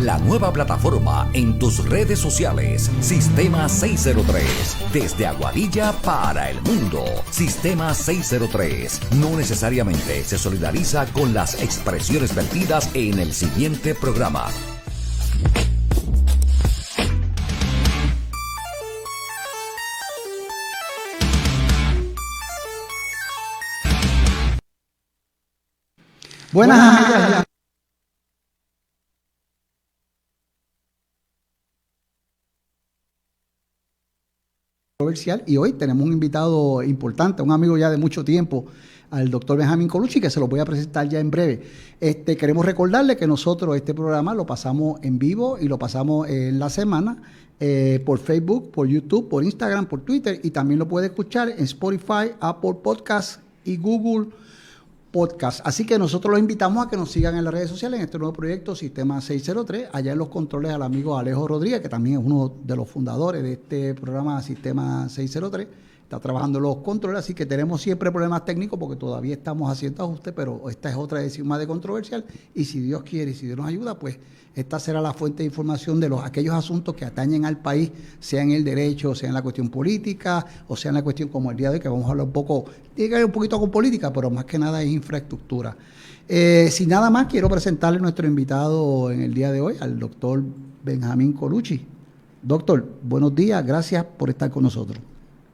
La nueva plataforma en tus redes sociales. Sistema 603. Desde Aguadilla para el mundo. Sistema 603. No necesariamente se solidariza con las expresiones vertidas en el siguiente programa. Buenas, amigas. Y hoy tenemos un invitado importante, un amigo ya de mucho tiempo, al doctor Benjamín Colucci, que se lo voy a presentar ya en breve. Este, queremos recordarle que nosotros este programa lo pasamos en vivo y lo pasamos en la semana eh, por Facebook, por YouTube, por Instagram, por Twitter y también lo puede escuchar en Spotify, Apple Podcasts y Google podcast. Así que nosotros los invitamos a que nos sigan en las redes sociales en este nuevo proyecto Sistema 603. Allá en los controles al amigo Alejo Rodríguez, que también es uno de los fundadores de este programa Sistema 603 está trabajando los controles, así que tenemos siempre problemas técnicos porque todavía estamos haciendo ajustes, pero esta es otra decisión más de controversial y si Dios quiere y si Dios nos ayuda, pues esta será la fuente de información de los aquellos asuntos que atañen al país, sea en el derecho, sea en la cuestión política, o sea en la cuestión como el día de hoy, que vamos a hablar un poco, tiene que ver un poquito con política, pero más que nada es infraestructura. Eh, sin nada más, quiero presentarle a nuestro invitado en el día de hoy, al doctor Benjamín Colucci. Doctor, buenos días, gracias por estar con nosotros.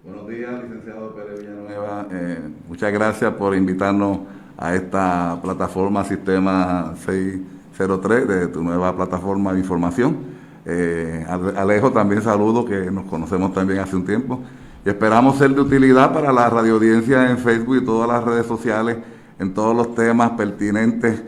Buenos días, licenciado Pérez Villanueva. Eh, muchas gracias por invitarnos a esta plataforma Sistema 603 de tu nueva plataforma de información. Eh, Alejo también saludo, que nos conocemos también hace un tiempo. Y esperamos ser de utilidad para la radioaudiencia en Facebook y todas las redes sociales en todos los temas pertinentes,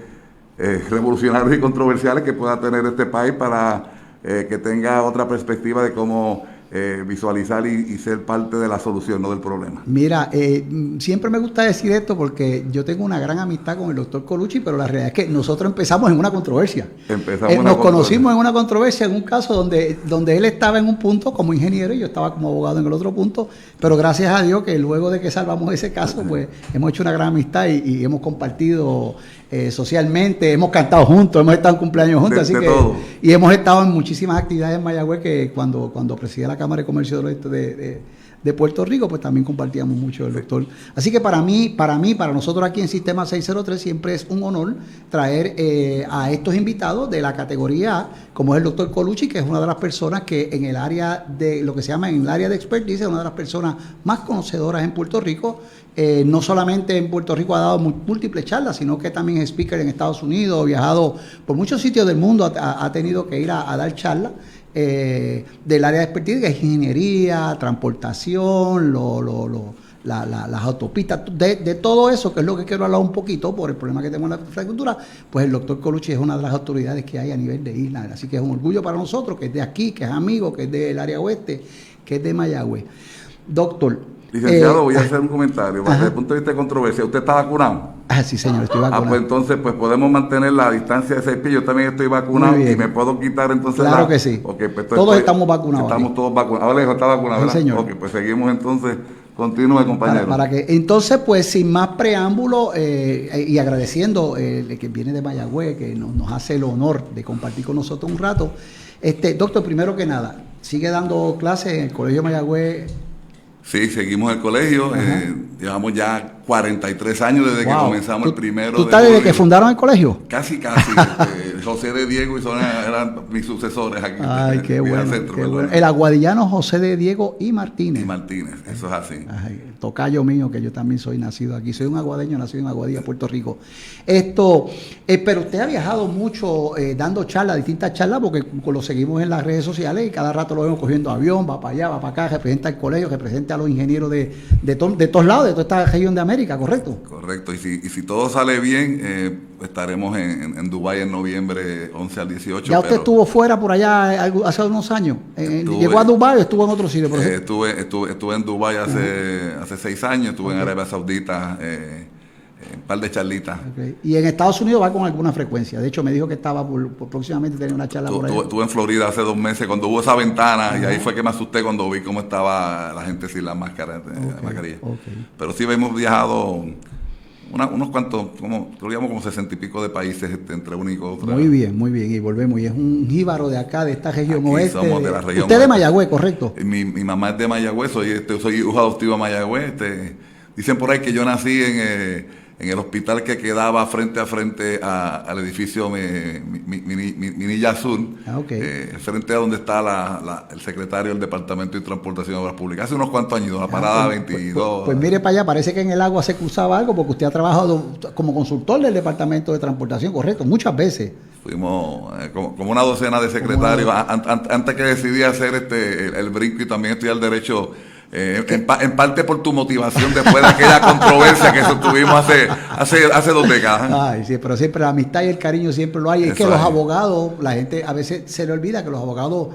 eh, revolucionarios y controversiales que pueda tener este país para que tenga otra perspectiva de cómo eh, visualizar y, ser parte de la solución, no del problema. Mira, eh, siempre me gusta decir esto porque yo tengo una gran amistad con el doctor Colucci, pero la realidad es que nosotros empezamos en una controversia. Empezamos eh, nos conocimos en una controversia, en un caso donde, donde él estaba en un punto como ingeniero y yo estaba como abogado en el otro punto, pero gracias a Dios que luego de que salvamos ese caso, pues hemos hecho una gran amistad y hemos compartido eh, socialmente, hemos cantado juntos, hemos estado en cumpleaños juntos, así que, y hemos estado en muchísimas actividades en Mayagüez que cuando, cuando presidía la Cámara de Comercio de, de, de Puerto Rico, pues también compartíamos mucho el doctor. Así que para mí, para mí, para nosotros aquí en Sistema 603 siempre es un honor traer eh, a estos invitados de la categoría A, como es el doctor Colucci, que es una de las personas que en el área de lo que se llama en el área de expertise, es una de las personas más conocedoras en Puerto Rico. Eh, no solamente en Puerto Rico ha dado múltiples charlas, sino que también es speaker en Estados Unidos, ha viajado por muchos sitios del mundo, ha, tenido que ir a dar charlas. Eh, del área de expertise, que es ingeniería, transportación, las autopistas, de, todo eso, que es lo que quiero hablar un poquito por el problema que tenemos en la infraestructura, pues el doctor Colucci es una de las autoridades que hay a nivel de isla. Así que es un orgullo para nosotros, que es de aquí, que es amigo, que es del área oeste, que es de Mayagüez. Doctor, Licenciado, voy a hacer un comentario. Desde el punto de vista de controversia, ¿usted está vacunado? Ah, sí, señor, estoy vacunado. Ah, pues entonces, pues podemos mantener la distancia de seis pies. Yo también estoy vacunado y me puedo quitar entonces Claro que sí. Pues, todos estamos vacunados. Estamos todos vacunados. Alejo está vacunado, ¿verdad? Sí, señor. Ok, pues seguimos entonces. Continúe, compañero. Para, que, entonces, pues sin más preámbulo eh, y agradeciendo eh, que viene de Mayagüez, que nos, nos hace el honor de compartir con nosotros un rato. Este, doctor, primero que nada, sigue dando clases en el Colegio Mayagüez Sí, seguimos el colegio. Eh, llevamos ya 43 años desde que comenzamos el primero. ¿Tú estás desde que fundaron el colegio? Casi, casi. Este, José de Diego y son, eran mis sucesores aquí. Ay, qué, bueno, El aguadillano José de Diego y Martínez. Y Martínez, eso es así. tocayo mío, que yo también soy nacido aquí. Soy un aguadeño, nacido en Aguadilla, Puerto Rico. Esto, eh, pero usted ha viajado mucho eh, dando charlas, distintas charlas, porque lo seguimos en las redes sociales y cada rato lo vemos cogiendo avión, va para allá, va para acá, representa el colegio, representa a los ingenieros de, de, de todos lados, de toda esta región de América, ¿correcto? Correcto, y si, y si todo sale bien, eh, estaremos en, en, Dubái en noviembre 11 al 18. ¿Ya usted estuvo fuera por allá hace unos años? Eh, ¿Llegó a Dubái o estuvo en otro sitio? Eh, estuve, estuve, estuve, en Dubái hace, hace seis años, estuve en Arabia Saudita. Eh, un par de charlitas. Y en Estados Unidos va con alguna frecuencia. De hecho, me dijo que estaba por, próximamente tener una charla por ahí. Estuve en Florida hace dos meses cuando hubo esa ventana y ahí fue que me asusté cuando vi cómo estaba la gente sin la máscara, mascarilla. Pero sí hemos viajado unos cuantos, como, digamos como sesenta y pico de países este, entre uno y otro. Muy bien, muy bien, y volvemos. Y es un jíbaro de acá, de esta región oeste. Somos de la región Usted de Mayagüez, correcto. Mi, mi, mamá es de Mayagüez, soy, este, soy hijo adoptivo de Mayagüez. Este, dicen por ahí que yo nací en... Eh, en el hospital que quedaba frente a frente al edificio Minilla Sur, ah, eh, frente a donde está el secretario del Departamento de Transportación y Obras Públicas. Hace unos cuantos años, la ah, parada 22. Pues, pues, pues, mire para allá, parece que en el agua se cruzaba algo porque usted ha trabajado como consultor del Departamento de Transportación, correcto, muchas veces. Fuimos eh, como, una docena de secretarios antes que decidí hacer este el, brinco y también estudiar derecho eh, en, parte por tu motivación después de aquella controversia que tuvimos hace, hace, hace dos décadas. Ay, sí, pero siempre la amistad y el cariño siempre lo hay. es que los abogados, la gente a veces se le olvida que los abogados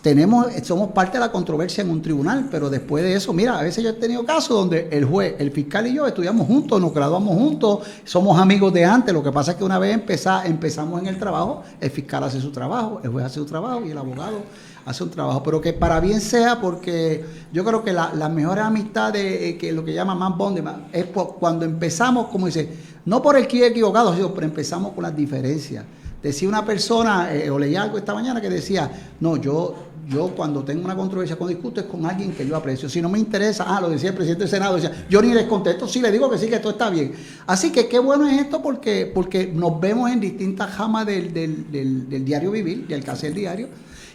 tenemos, somos parte de la controversia en un tribunal, pero después de eso, mira, a veces yo he tenido casos donde el juez, el fiscal y yo estudiamos juntos, nos graduamos juntos, somos amigos de antes, lo que pasa es que una vez empezamos en el trabajo, el fiscal hace su trabajo, el juez hace su trabajo y el abogado hace un trabajo, pero que para bien sea, porque yo creo que la, mejor amistad de eh, que lo que llama más bond es cuando empezamos, como dice, no por el que equivocado, sino pero empezamos con las diferencias. Decía una persona, eh, o leía algo esta mañana que decía, no, yo, yo cuando tengo una controversia, con discuto es con alguien que yo aprecio. Si no me interesa, ah, lo decía el presidente del Senado, decía, yo ni les contesto, sí le digo que sí, que esto está bien. Así que qué bueno es esto porque, porque nos vemos en distintas jamas del, del, diario vivir, del el diario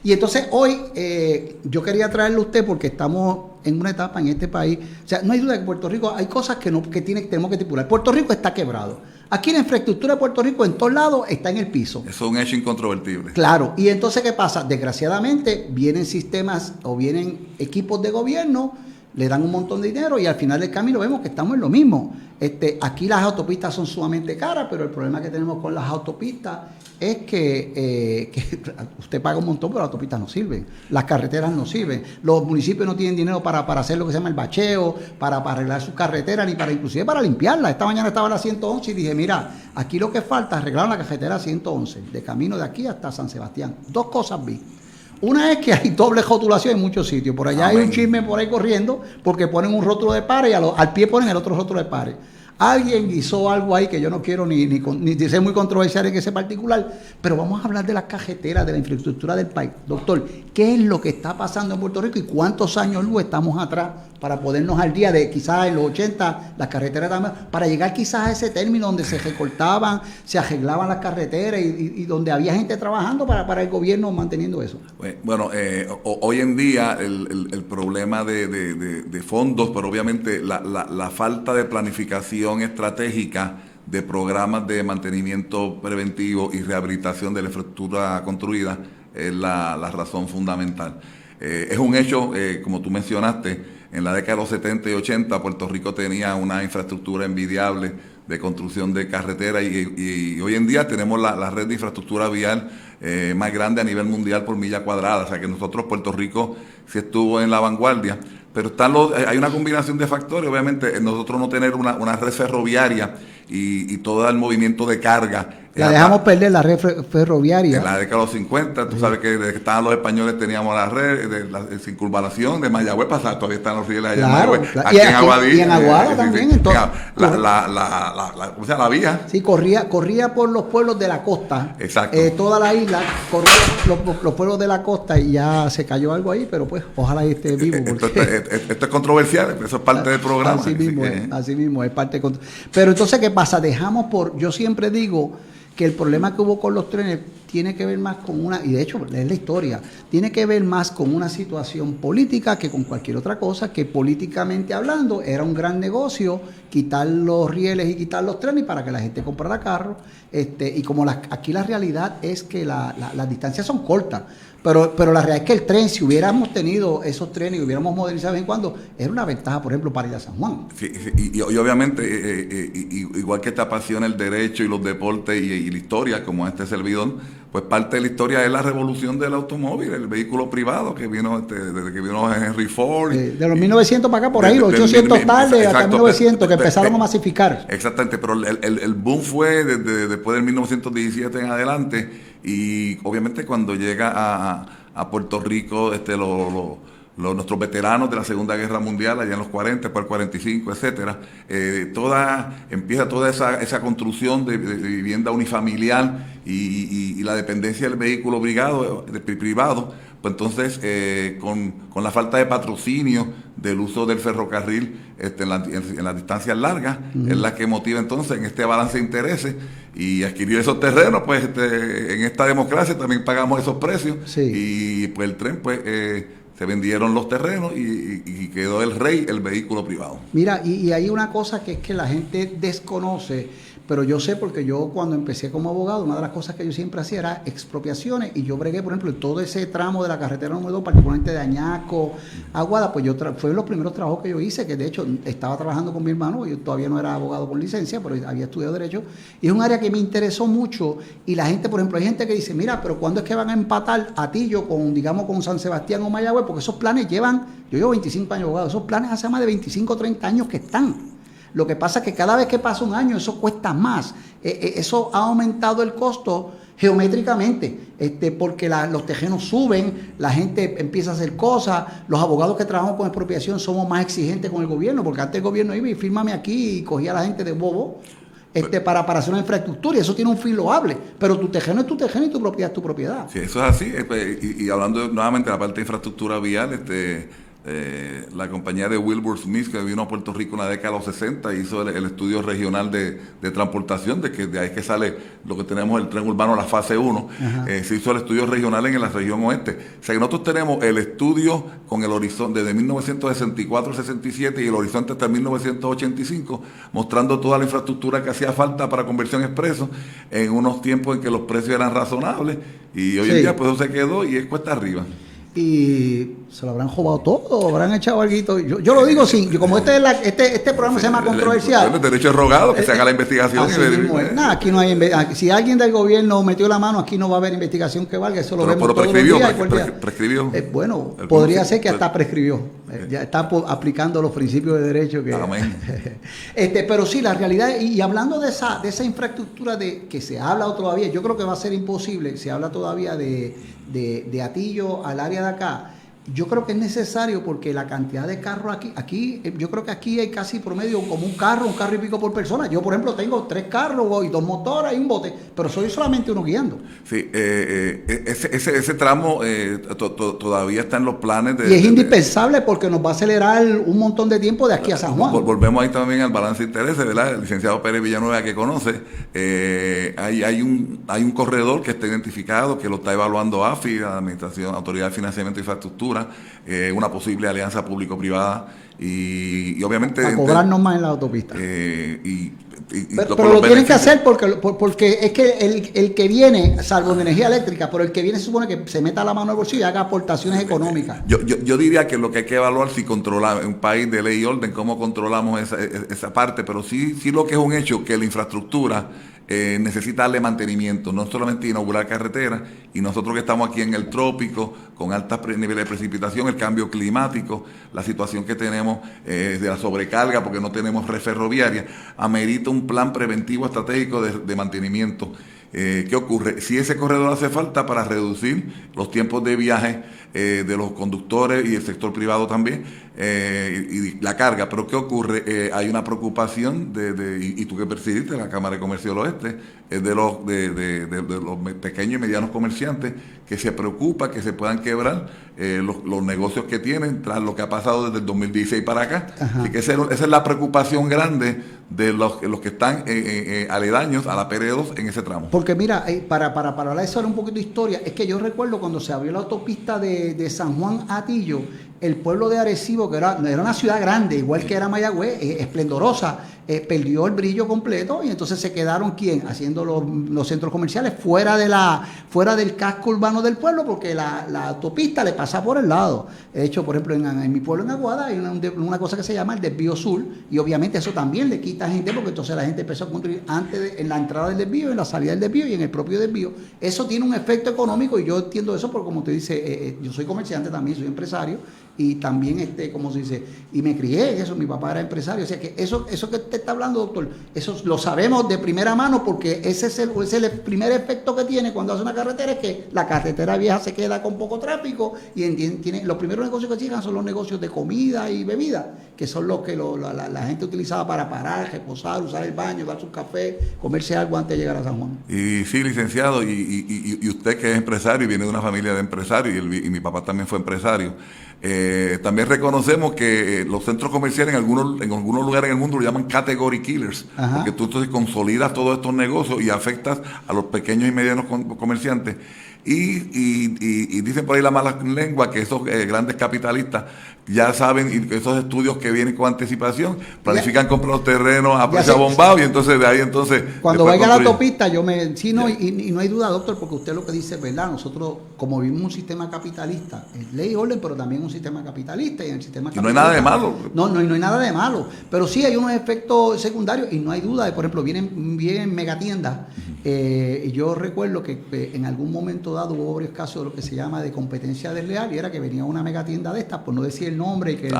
y entonces hoy eh, yo quería traerle a usted porque estamos en una etapa en este país. O sea, no hay duda que Puerto Rico hay cosas que, no, que tiene, tenemos que estipular. Puerto Rico está quebrado. Aquí la infraestructura de Puerto Rico en todos lados está en el piso. Eso es un hecho incontrovertible. Claro. Y entonces, ¿qué pasa? Desgraciadamente, vienen sistemas o vienen equipos de gobierno, le dan un montón de dinero y al final del camino vemos que estamos en lo mismo. Este, aquí las autopistas son sumamente caras, pero el problema que tenemos con las autopistas es eh, que, usted paga un montón, pero las autopistas no sirven, las carreteras no sirven, los municipios no tienen dinero para, hacer lo que se llama el bacheo, para, arreglar sus carreteras, ni para inclusive para limpiarla. Esta mañana estaba la 111 y dije, mira, aquí lo que falta es arreglar la carretera 111, de camino de aquí hasta San Sebastián. Dos cosas vi. Una es que hay doble rotulación en muchos sitios. Por allá hay un chisme por ahí corriendo porque ponen un rótulo de pares y al pie ponen el otro rótulo de pares. Alguien hizo algo ahí que yo no quiero ni, ni, ni, ser muy controversial en ese particular, pero vamos a hablar de las cajeteras, de la infraestructura del país. Doctor, ¿qué es lo que está pasando en Puerto Rico y cuántos años luz estamos atrás para podernos al día de quizás en los 80 las carreteras para llegar quizás a ese término donde se recortaban, se arreglaban las carreteras y, donde había gente trabajando para, para, el gobierno manteniendo eso? Bueno, eh, hoy en día el, el, problema de, de, fondos, pero obviamente la, la falta de planificación estratégica de programas de mantenimiento preventivo y rehabilitación de la infraestructura construida es la, razón fundamental. Eh, es un hecho, eh, como tú mencionaste, en la década de los 70 y 80 Puerto Rico tenía una infraestructura envidiable de construcción de carreteras y, hoy en día tenemos la, red de infraestructura vial eh, más grande a nivel mundial por milla cuadrada. O sea que nosotros, Puerto Rico, sí estuvo en la vanguardia. Pero están los, hay una combinación de factores, obviamente, nosotros no tener una, una red ferroviaria y, todo el movimiento de carga. La dejamos perder la red ferroviaria. En la década de los 50, tú sabes que desde que estaban los españoles teníamos la red de la circunvalación de Mayagüez pasar, todavía están los rieles allá en Mayagüez. Aquí en Aguadilla. Y en Aguada también. entonces, la, la, la, la, o sea, la vía. Sí, corría, corría por los pueblos de la costa. Exacto. Eh, toda la isla, corría los, los, pueblos de la costa y ya se cayó algo ahí, pero pues ojalá esté vivo. Esto, esto, es controversial, eso es parte del programa. Así mismo, es, así mismo, es parte. Pero entonces, ¿qué pasa? Dejamos por, yo siempre digo que el problema que hubo con los trenes tiene que ver más con una, y de hecho es la historia, tiene que ver más con una situación política que con cualquier otra cosa, que políticamente hablando era un gran negocio quitar los rieles y quitar los trenes para que la gente comprara carros, este, y como aquí la realidad es que las distancias son cortas, pero, pero la realidad es que el tren, si hubiéramos tenido esos trenes y hubiéramos modernizado de vez en cuando, era una ventaja, por ejemplo, para ir a San Juan. y, obviamente, eh, eh, eh, igual que te apasiona el derecho y los deportes y, la historia, como este servidor, pues parte de la historia es la revolución del automóvil, el vehículo privado que vino este, desde que vino Henry Ford. de los 1900 para acá, por ahí, los 800 tarde hasta 1900, que empezaron a masificar. Exactamente, pero el, el boom fue desde después del 1917 en adelante y obviamente cuando llega a, Puerto Rico, este, lo, nuestros veteranos de la Segunda Guerra Mundial, allá en los 40, después el 45, etcétera, eh, toda, empieza toda esa, esa construcción de, vivienda unifamiliar y, la dependencia del vehículo privado, privado pues entonces eh, con, la falta de patrocinio del uso del ferrocarril este, en, las distancias largas, es la que motiva entonces en este balance de intereses y adquirir esos terrenos, pues este, en esta democracia también pagamos esos precios y pues el tren pues... Eh, se vendieron los terrenos y, quedó el rey el vehículo privado. Mira, y, y, hay una cosa que es que la gente desconoce pero yo sé porque yo cuando empecé como abogado, una de las cosas que yo siempre hacía era expropiaciones y yo bregué, por ejemplo, todo ese tramo de la carretera número 2, particularmente de Añaco, Aguada, pues yo fue los primeros trabajos que yo hice, que de hecho estaba trabajando con mi hermano, yo todavía no era abogado por licencia, pero había estudiado Derecho, y es un área que me interesó mucho y la gente, por ejemplo, hay gente que dice, mira, pero ¿cuándo es que van a empatar a Tillo con, digamos, con San Sebastián o Mayagüez? Porque esos planes llevan, yo llevo 25 años abogado, esos planes hace más de 25 o 30 años que están. Lo que pasa es que cada vez que pasa un año eso cuesta más. Eh, eh, eso ha aumentado el costo geométricamente, este, porque los tejenos suben, la gente empieza a hacer cosas, los abogados que trabajamos con expropiación somos más exigentes con el gobierno, porque antes el gobierno iba y fírmame aquí y cogía a la gente de bobo este, para, para hacer una infraestructura y eso tiene un fin loable, pero tu tejeno es tu tejeno y tu propiedad es tu propiedad. Sí, eso es así, eh, pues, y, y hablando nuevamente de la parte de infraestructura vial, este eh, la compañía de Wilbur Smith, que vino a Puerto Rico en la década de los 60, hizo el, estudio regional de, transportación, de que de ahí que sale lo que tenemos el tren urbano, la fase 1. Eh, se hizo el estudio regional en la región oeste. O sea que nosotros tenemos el estudio con el horizonte desde 1964-67 y el horizonte hasta 1985, mostrando toda la infraestructura que hacía falta para conversión expreso en unos tiempos en que los precios eran razonables y hoy en día pues eso se quedó y es cuesta arriba y se lo habrán robado todo, habrán echado algo. Yo, yo lo digo sin, como este, este, este programa se llama controversial. El, derecho es rogado, que se haga la investigación. Y aquí no hay, si alguien del gobierno metió la mano, aquí no va a haber investigación que valga, eso lo pero, vemos todos prescribió, los días. prescribió. Eh, bueno, podría ser que hasta prescribió. Eh, ya está aplicando los principios de derecho que. este, pero sí, la realidad, y, hablando de esa, de esa infraestructura de que se habla todavía, yo creo que va a ser imposible, se habla todavía de de, de Atillo al área de acá, yo creo que es necesario porque la cantidad de carros aquí, aquí, eh, yo creo que aquí hay casi promedio como un carro, un carro y pico por persona. Yo, por ejemplo, tengo tres carros y dos motores y un bote, pero soy solamente uno guiando. Sí, eh, eh, ese, ese, tramo todavía está en los planes de... Y es indispensable porque nos va a acelerar un montón de tiempo de aquí a San Juan. Volvemos ahí también al balance de intereses, ¿verdad? El licenciado Pérez Villanueva que conoce, hay, hay, un, hay un corredor que está identificado, que lo está evaluando AFI, la Administración, Autoridad de Financiamiento e Infraestructura, eh, una posible alianza público-privada y, obviamente... Para cobrarnos más en la autopista. Eh, pero, lo, tienen que hacer porque, porque es que el, el, que viene, salvo en energía eléctrica, pero el que viene se supone que se meta la mano al bolsillo y haga aportaciones económicas. Yo, yo, yo diría que lo que hay que evaluar si controlamos, un país de ley y orden, cómo controlamos esa, esa parte, pero sí, sí lo que es un hecho, que la infraestructura eh, necesita mantenimiento, no solamente inaugurar carreteras, y nosotros que estamos aquí en el trópico, con altos niveles de precipitación, el cambio climático, la situación que tenemos eh, de la sobrecarga porque no tenemos red ferroviaria, amerita un plan preventivo estratégico de, mantenimiento. Eh, ¿Qué ocurre? Si ese corredor hace falta para reducir los tiempos de viaje de los conductores y el sector privado también, eh, y la carga. Pero ¿qué ocurre? Eh, hay una preocupación, de, y, tú que presidiste la Cámara de Comercio del Oeste, es de los, de, los pequeños y medianos comerciantes que se preocupa que se puedan quebrar eh, los, negocios que tienen tras lo que ha pasado desde el 2016 para acá. Así que esa, es la preocupación grande de los, los que están aledaños a la PR2 en ese tramo. Porque mira, para, para, para hablar de eso un poquito de historia, es que yo recuerdo cuando se abrió la autopista de, de San Juan Atillo, el pueblo de Arecibo, que era, era una ciudad grande, igual que era Mayagüez, esplendorosa, eh, perdió el brillo completo y entonces se quedaron quién haciendo los, centros comerciales fuera de la fuera del casco urbano del pueblo porque la, autopista le pasa por el lado. De hecho por ejemplo en, mi pueblo en Aguada hay una, cosa que se llama el desvío sur y obviamente eso también le quita gente porque entonces la gente empezó a construir antes en la entrada del desvío en la salida del desvío y en el propio desvío. Eso tiene un efecto económico y yo entiendo eso porque como te dice eh, yo soy comerciante también soy empresario y también, este, como se dice, y me crié eso, mi papá era empresario. O sea que eso, eso que usted está hablando, doctor, eso lo sabemos de primera mano porque ese es el, es el primer efecto que tiene cuando hace una carretera, es que la carretera vieja se queda con poco tráfico y tiene, los primeros negocios que llegan son los negocios de comida y bebida, que son los que la, gente utilizaba para parar, reposar, usar el baño, darse un café, comerse algo antes de llegar a San Juan. Y sí, licenciado, y, y, usted que es empresario y viene de una familia de empresarios, y, y mi papá también fue empresario. Eh, también reconocemos que eh, los centros comerciales en algunos, en algunos lugares en el mundo lo llaman category killers, porque tú entonces consolidas todos estos negocios y afectas a los pequeños y medianos comerciantes. Y, dicen por ahí la mala lengua que esos eh, grandes capitalistas ya saben, y esos estudios que vienen con anticipación, planifican comprar los terrenos a precio bombado y entonces de ahí entonces... Cuando vaya a la autopista, yo me... Sí, no, y, no hay duda, doctor, porque usted lo que dice es verdad. Nosotros, como vivimos un sistema capitalista, es ley y orden, pero también un sistema capitalista y en el sistema no hay nada de malo. No, no, no hay nada de malo. Pero sí hay unos efectos secundarios y no hay duda de, por ejemplo, vienen, vienen megatiendas. Eh, yo recuerdo que en algún momento dado hubo varios casos de lo que se llama de competencia desleal y era que venía una megatienda de estas, por no decir el nombre, que,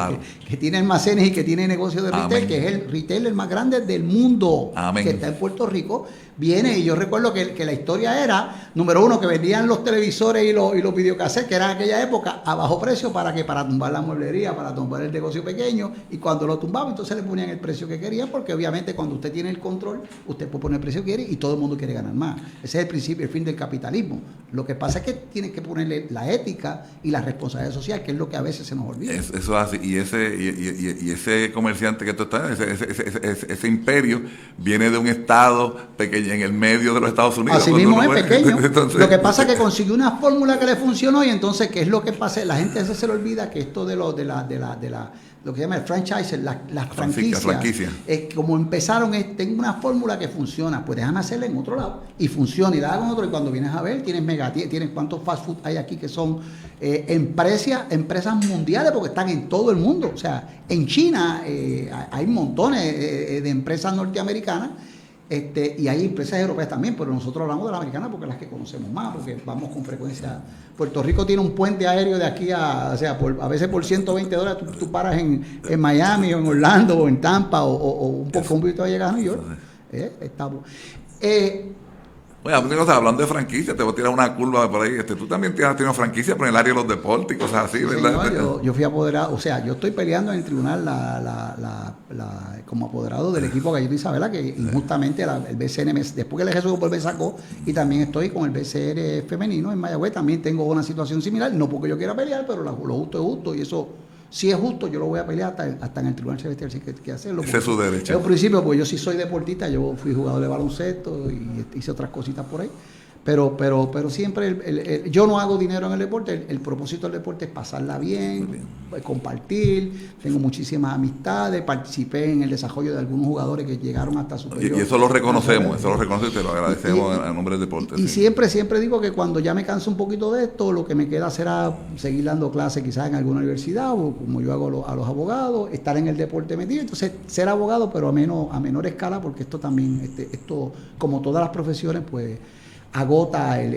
que, tiene almacenes y que tiene negocio de retail, que es el retail el más grande del mundo, que está en Puerto Rico viene y yo recuerdo que, que, la historia era, número uno, que vendían los televisores y los, y los videocassettes, que eran aquella época, a bajo precio para que para tumbar la mueblería, para tumbar el negocio pequeño, y cuando lo tumbaban, entonces le ponían el precio que querían, porque obviamente cuando usted tiene el control, usted puede poner el precio que quiere y todo el mundo quiere ganar más. Ese es el principio, el fin del capitalismo. Lo que pasa es que tiene que ponerle la ética y la responsabilidad social, que es lo que a veces se nos olvida. eso es así, y ese, y, ese comerciante que tú estás, ese, ese, ese imperio, viene de un estado pequeño en el medio de los Estados Unidos. Así mismo es pequeño. lo que pasa es que consiguió una fórmula que le funcionó y entonces, ¿qué es lo que pasa? La gente a veces se le olvida que esto de, lo, de, la, de, la, de la lo que se llama el franchise, las, franquicias, franquicia. es como empezaron, es, tengo una fórmula que funciona, pues déjame hacerla en otro lado y funciona y la hago en otro y cuando vienes a ver tienes mega, tienes cuántos fast food hay aquí que son eh, empresas, empresas mundiales porque están en todo el mundo, o sea, en China eh, hay montones eh, de empresas norteamericanas este, y hay empresas europeas también, pero nosotros hablamos de la americana porque las que conocemos más, porque vamos con frecuencia. Puerto Rico tiene un puente aéreo de aquí a, o sea, a veces por 120 dólares tú, paras en, Miami o en Orlando o en Tampa o, un poco un poquito a llegar a New York. Eh, estamos. Eh, Oye, hablando de franquicia, te voy a tirar una curva por ahí. Este, tú también tienes tenido franquicia por el área de los deportes y cosas así, ¿verdad? yo, fui apoderado, o sea, yo estoy peleando en el tribunal como apoderado del equipo Gallito Isabela, que injustamente el BCN, después que el Jesús me sacó, y también estoy con el BCR femenino en Mayagüez, también tengo una situación similar, no porque yo quiera pelear, pero lo justo es justo y eso si es justo, yo lo voy a pelear hasta, en el Tribunal Celestial si hay que, hacerlo. Ese es su derecho. En principio, pues yo sí soy deportista, yo fui jugador de baloncesto y hice otras cositas por ahí. Pero, pero, pero siempre yo no hago dinero en el deporte, el, propósito del deporte es pasarla bien, compartir, tengo muchísimas amistades, participé en el desarrollo de algunos jugadores que llegaron hasta superior. Y, eso lo reconocemos, eso lo reconocemos y te lo agradecemos en nombre del deporte. Y, siempre, siempre digo que cuando ya me canso un poquito de esto, lo que me queda será seguir dando clases quizás en alguna universidad o como yo hago a los abogados, estar en el deporte metido, entonces ser abogado pero a, menos, a menor escala porque esto también, este, esto como todas las profesiones, pues agota el,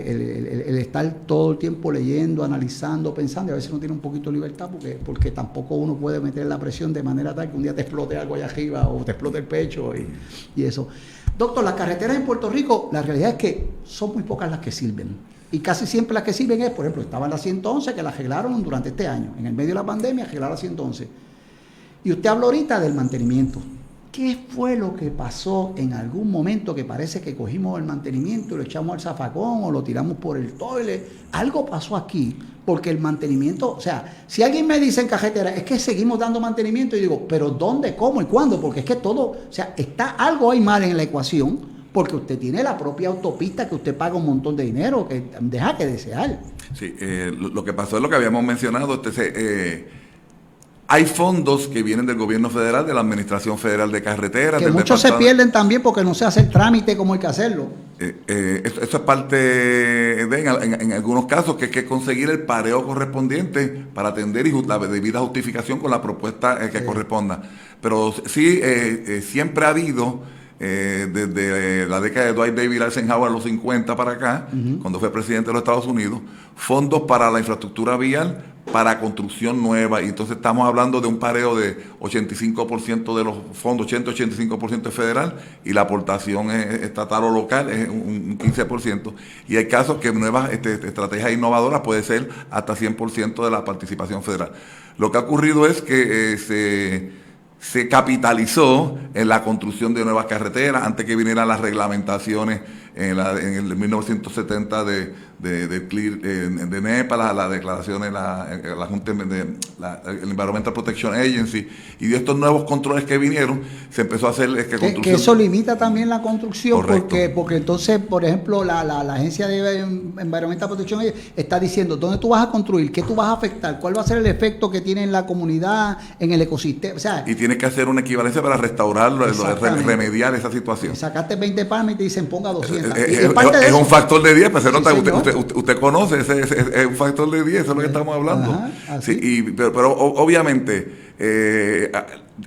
estar todo el tiempo leyendo, analizando, pensando, y a veces no tiene un poquito de libertad porque, porque tampoco uno puede meter la presión de manera tal que un día te explote algo allá arriba o te explote el pecho y, eso. Doctor, las carreteras en Puerto Rico, la realidad es que son muy pocas las que sirven. Y casi siempre las que sirven es, por ejemplo, estaba la 111 que la arreglaron durante este año. En el medio de la pandemia arreglaron la 111. Y usted habló ahorita del mantenimiento. ¿Qué fue lo que pasó en algún momento que parece que cogimos el mantenimiento y lo echamos al zafacón o lo tiramos por el toile? Algo pasó aquí, porque el mantenimiento, o sea, si alguien me dice en cajetera, es que seguimos dando mantenimiento, y digo, pero ¿dónde, cómo y cuándo? Porque es que todo, o sea, está algo ahí mal en la ecuación, porque usted tiene la propia autopista que usted paga un montón de dinero, que deja que desear. Sí, eh, lo, que pasó es lo que habíamos mencionado, este, eh, hay fondos que vienen del gobierno federal, de la Administración Federal de Carreteras. Que muchos se pierden también porque no se hace el trámite como hay que hacerlo. Eh, eh, eso, es parte de, en, algunos casos, que hay que conseguir el pareo correspondiente para atender y la debida justificación con la propuesta eh, que corresponda. Pero sí, siempre ha habido, desde la década de Dwight David Eisenhower a los 50 para acá, cuando fue presidente de los Estados Unidos, fondos para la infraestructura vial para construcción nueva y entonces estamos hablando de un pareo de 85% de los fondos, 80-85% es federal y la aportación estatal o local es un, 15% y hay casos que nuevas este, estrategias innovadoras puede ser hasta 100% de la participación federal. Lo que ha ocurrido es que eh, se se capitalizó en la construcción de nuevas carreteras antes que vinieran las reglamentaciones en, el 1970 de, de, de, de NEPA, las la declaraciones, la, la Junta de la, el Environmental Protection Agency y de estos nuevos controles que vinieron, se empezó a hacer es que, construcción. que eso limita también la construcción porque porque entonces, por ejemplo, la, la, Agencia de Environmental Protection Agency está diciendo dónde tú vas a construir, qué tú vas a afectar, cuál va a ser el efecto que tiene en la comunidad, en el ecosistema. O sea, y tienes que hacer una equivalencia para restaurarlo, remediar esa situación. Sacaste 20 palmas y te dicen ponga 200 es, un factor de 10, pues se nota, usted, usted, conoce, ese, es un factor de 10, eso es lo que estamos hablando. sí, y, pero, pero obviamente eh,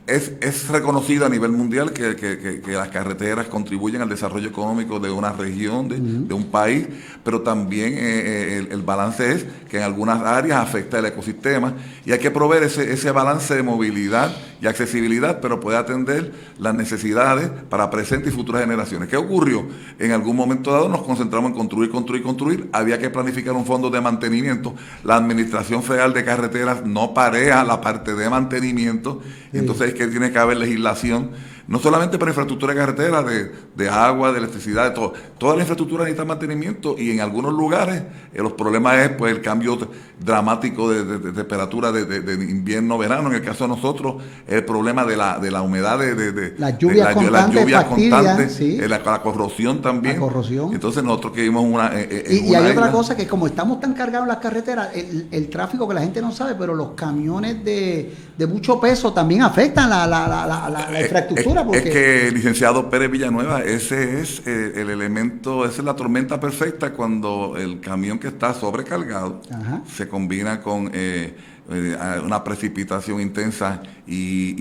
es, es, reconocido a nivel mundial que, las carreteras contribuyen al desarrollo económico de una región, de, un país, pero también eh, eh, el, balance es que en algunas áreas afecta el ecosistema y hay que proveer ese, ese balance de movilidad y accesibilidad, pero puede atender las necesidades para presentes y futuras generaciones. ¿Qué ocurrió? En algún momento dado nos concentramos en construir, construir, construir. Había que planificar un fondo de mantenimiento. La Administración Federal de Carreteras no parea la parte de mantenimiento. Entonces es que tiene que haber legislación no solamente para infraestructura de carretera, de, agua, de electricidad, de todo. Toda la infraestructura necesita mantenimiento y en algunos lugares eh, los problemas es pues el cambio dramático de, temperatura de, invierno-verano. En el caso de nosotros, el problema de la, de la humedad, de, las lluvias constantes, eh, la, corrosión también. corrosión. Entonces nosotros que vimos una... Eh, y, hay otra cosa que como estamos tan cargados en las carreteras, el, tráfico que la gente no sabe, pero los camiones de, mucho peso también afectan la, la infraestructura. Es que, licenciado Pérez Villanueva, ese es eh, el elemento, esa es la tormenta perfecta cuando el camión que está sobrecargado se combina con eh, eh, una precipitación intensa y,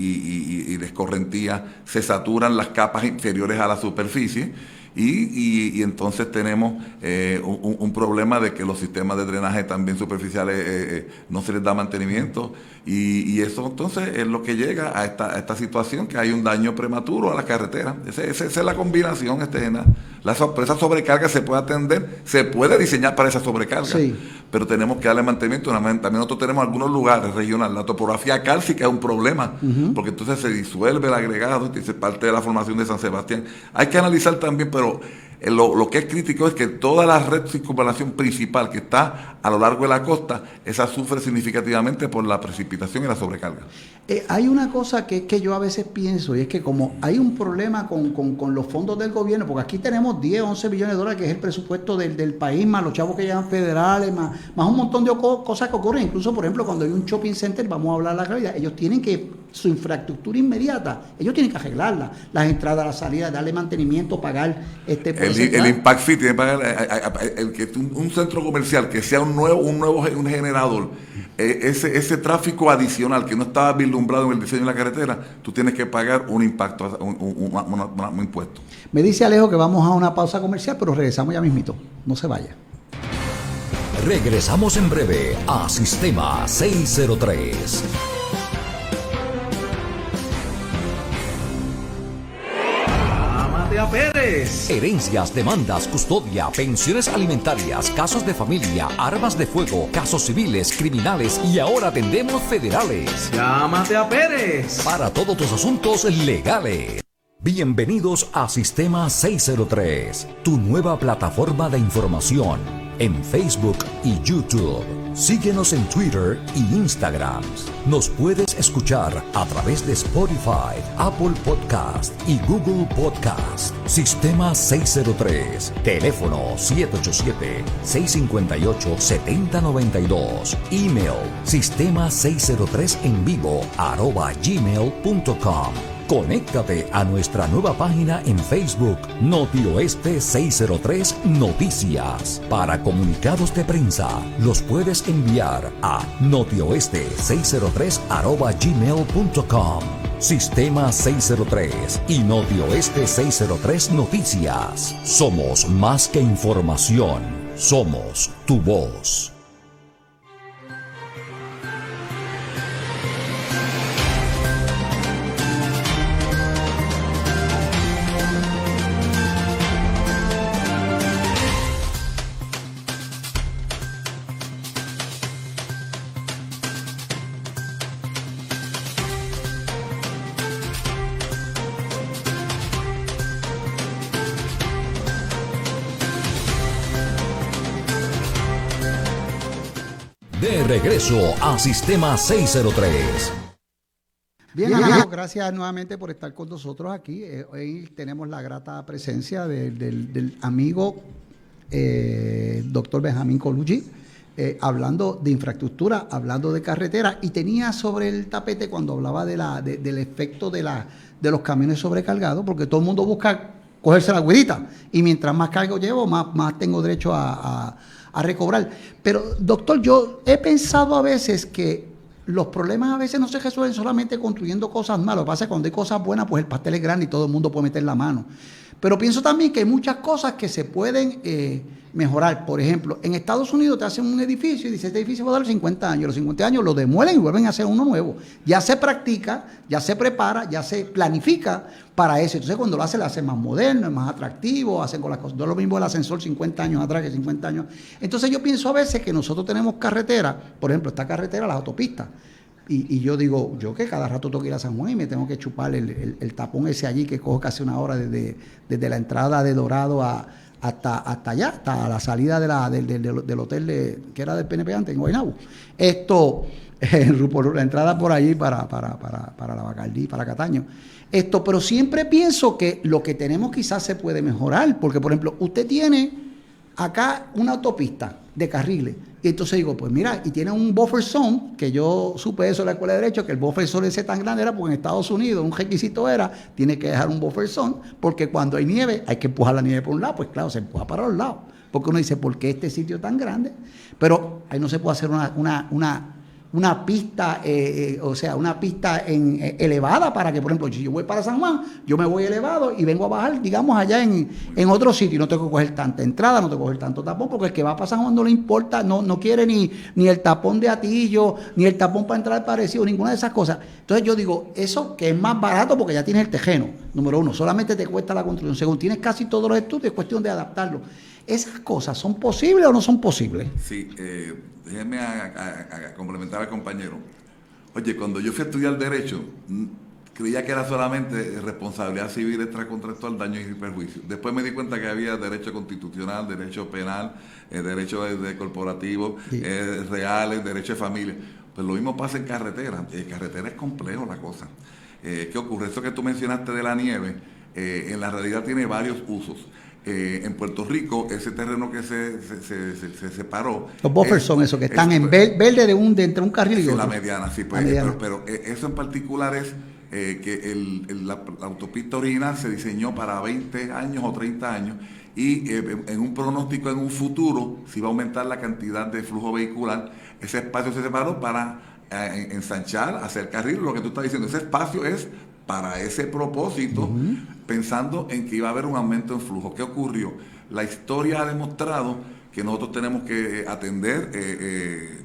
y, descorrentía, se saturan las capas inferiores a la superficie y, y, entonces tenemos eh, un, problema de que los sistemas de drenaje también superficiales eh, eh, no se les da mantenimiento y, eso entonces es lo que llega a esta, esta situación que hay un daño prematuro a la carretera. Esa, es la combinación, este, la, esa sobrecarga se puede atender, se puede diseñar para esa sobrecarga, pero tenemos que darle mantenimiento. También nosotros tenemos algunos lugares regionales, la topografía cálcica es un problema, porque entonces se disuelve el agregado, y es parte de la formación de San Sebastián. Hay que analizar también, pero eh, lo, que es crítico es que toda la red circunvalación principal que está a lo largo de la costa, esa sufre significativamente por la precipitación y la sobrecarga. Eh, hay una cosa que, que yo a veces pienso, y es que como hay un problema con, los fondos del gobierno, porque aquí tenemos 10, 11 billones de dólares, que es el presupuesto del, país, más los chavos que llevan federales, más, más un montón de cosas que ocurren. Incluso, por ejemplo, cuando hay un shopping center, vamos a hablar de la realidad, ellos tienen que su infraestructura inmediata, ellos tienen que arreglarla, las entradas, las salidas, darle mantenimiento, pagar este el, impact fee tiene que pagar eh, eh, el, que un, centro comercial que sea un nuevo un nuevo un generador eh, ese ese tráfico adicional que no estaba vislumbrado en el diseño de la carretera tú tienes que pagar un impacto un, un impuesto. Me dice Alejo que vamos a una pausa comercial pero regresamos ya mismito. No se vaya. Regresamos en breve a Sistema 603 Pérez. Herencias, demandas, custodia, pensiones alimentarias, casos de familia, armas de fuego, casos civiles, criminales y ahora atendemos federales. Llámate a Pérez. Para todos tus asuntos legales. Bienvenidos a Sistema 603, tu nueva plataforma de información en Facebook y YouTube. Síguenos en Twitter y Instagram. Nos puedes escuchar a través de Spotify, Apple Podcast y Google Podcast. Sistema 603. Teléfono 787-658-7092. Email sistema 603 en vivo arroba. Conéctate a nuestra nueva página en Facebook, Notioeste 603 Noticias. Para comunicados de prensa, los puedes enviar a notioeste603 gmail.com. Sistema 603 y Notioeste 603 Noticias. Somos más que información, somos tu voz. A Sistema 603. Bien, amigos, gracias nuevamente por estar con nosotros aquí. Eh, hoy tenemos la grata presencia del, amigo eh, doctor Benjamín Colucci, eh, hablando de infraestructura, hablando de carretera, y tenía sobre el tapete cuando hablaba de la, del efecto de, la, de los camiones sobrecargados, porque todo el mundo busca cogerse la güerita, y mientras más cargo llevo, más, más tengo derecho a recobrar. Pero, doctor, yo he pensado a veces que los problemas a veces no se resuelven solamente construyendo cosas malas. Lo que pasa es que cuando hay cosas buenas, pues el pastel es grande y todo el mundo puede meter la mano. Pero pienso también que hay muchas cosas que se pueden eh, mejorar. Por ejemplo, en Estados Unidos te hacen un edificio y dice, este edificio va a dar 50 años. Los 50 años lo demuelen y vuelven a hacer uno nuevo. Ya se practica, ya se prepara, ya se planifica para eso. Entonces cuando lo hace, lo hace más moderno, es más atractivo, hacen con las cosas. No es lo mismo el ascensor 50 años atrás que 50 años. Entonces yo pienso a veces que nosotros tenemos carretera, por ejemplo, esta carretera, las autopistas. Y, yo digo, yo que cada rato tengo que ir a San Juan y me tengo que chupar el, tapón ese allí que cojo casi una hora desde, desde la entrada de Dorado hasta, hasta allá, hasta la salida de la, del, del, hotel de, que era del PNP antes, en Guaynabo. Esto, la entrada por allí para, para, para, para la Bacardí, para Cataño. Esto, pero siempre pienso que lo que tenemos quizás se puede mejorar, porque por ejemplo, usted tiene acá una autopista de carriles y entonces digo, pues mira, y tiene un buffer zone, que yo supe eso en la escuela de Derecho, que el buffer zone ese tan grande era porque en Estados Unidos un requisito era, tiene que dejar un buffer zone, porque cuando hay nieve hay que empujar la nieve por un lado, pues claro, se empuja para los lados. Porque uno dice, ¿por qué este sitio tan grande? Pero ahí no se puede hacer una, una, una una pista, eh, eh, o sea, una pista en, eh, elevada para que, por ejemplo, si yo voy para San Juan, yo me voy elevado y vengo a bajar, digamos, allá en, otro sitio. No tengo que coger tanta entrada, no tengo que coger tanto tapón, porque el que va para San Juan no le importa, no, no quiere ni, ni el tapón de atillo, ni el tapón para entrar parecido, ninguna de esas cosas. Entonces yo digo, eso que es más barato porque ya tienes el tejeno, número uno, solamente te cuesta la construcción. Segundo, tienes casi todos los estudios, es cuestión de adaptarlo. ¿Esas cosas son posibles o no son posibles? Sí, eh, déjeme complementar al compañero. Oye, cuando yo fui a estudiar Derecho, creía que era solamente responsabilidad civil extracontractual, daño y perjuicio. Después me di cuenta que había derecho constitucional, derecho penal, eh, derecho de, corporativo, eh, reales, derecho de familia. Pues lo mismo pasa en carretera. En carretera es complejo la cosa. ¿Qué ocurre? Eso que tú mencionaste de la nieve, en la realidad tiene varios usos. Eh, en Puerto Rico, ese terreno que se, se, separó. Los buffers son esos que están en verde de un, de entre un carril y otro. la mediana, sí, pues, Pero, eh, eso en particular es eh, que el, la, autopista original se diseñó para 20 años o 30 años y en un pronóstico en un futuro, si va a aumentar la cantidad de flujo vehicular, ese espacio se separó para ensanchar, hacer carril, lo que tú estás diciendo, ese espacio es para ese propósito, pensando en que iba a haber un aumento en flujo. ¿Qué ocurrió? La historia ha demostrado que nosotros tenemos que atender eh, eh,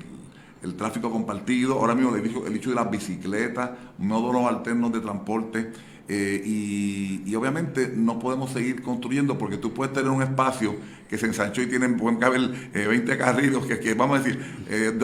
el tráfico compartido, ahora mismo el hecho, el hecho de las bicicletas, módulos alternos de transporte, eh, y, obviamente no podemos seguir construyendo porque tú puedes tener un espacio que se ensanchó y tienen, pueden caber 20 carriles, que, vamos a decir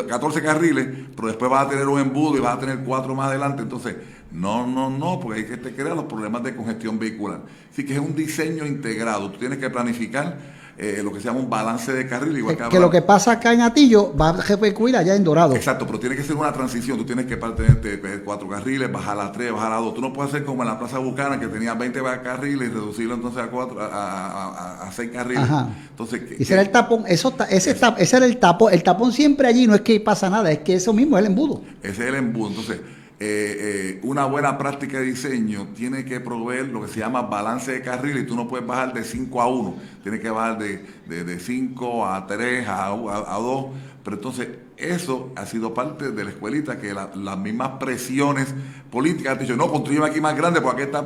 14 carriles, pero después vas a tener un embudo y vas a tener cuatro más adelante. Entonces, no, no, no, porque hay que te crear los problemas de congestión vehicular. Así que es un diseño integrado. Tú tienes que planificar eh, lo que se llama un balance de carril. Igual que, lo que pasa acá en Atillo va a repercutir allá en Dorado. Exacto, pero tiene que ser una transición. Tú tienes que tener cuatro carriles, bajar a tres, bajar a dos. Tú no puedes hacer como en la Plaza Bucana que tenía 20 carriles y reducirlo entonces a cuatro, a, seis carriles. Entonces, y ese era el tapón, eso, ese, ese era el tapón. El tapón siempre allí no es que pasa nada, es que eso mismo es el embudo. Ese es el embudo. Entonces, eh, eh, una buena práctica de diseño tiene que proveer lo que se llama balance de carril y tú no puedes bajar de 5 a 1, tienes que bajar de 5 a 3, a, 2, pero entonces eso ha sido parte de la escuelita, que las mismas presiones políticas han dicho, no, construir aquí más grande porque aquí está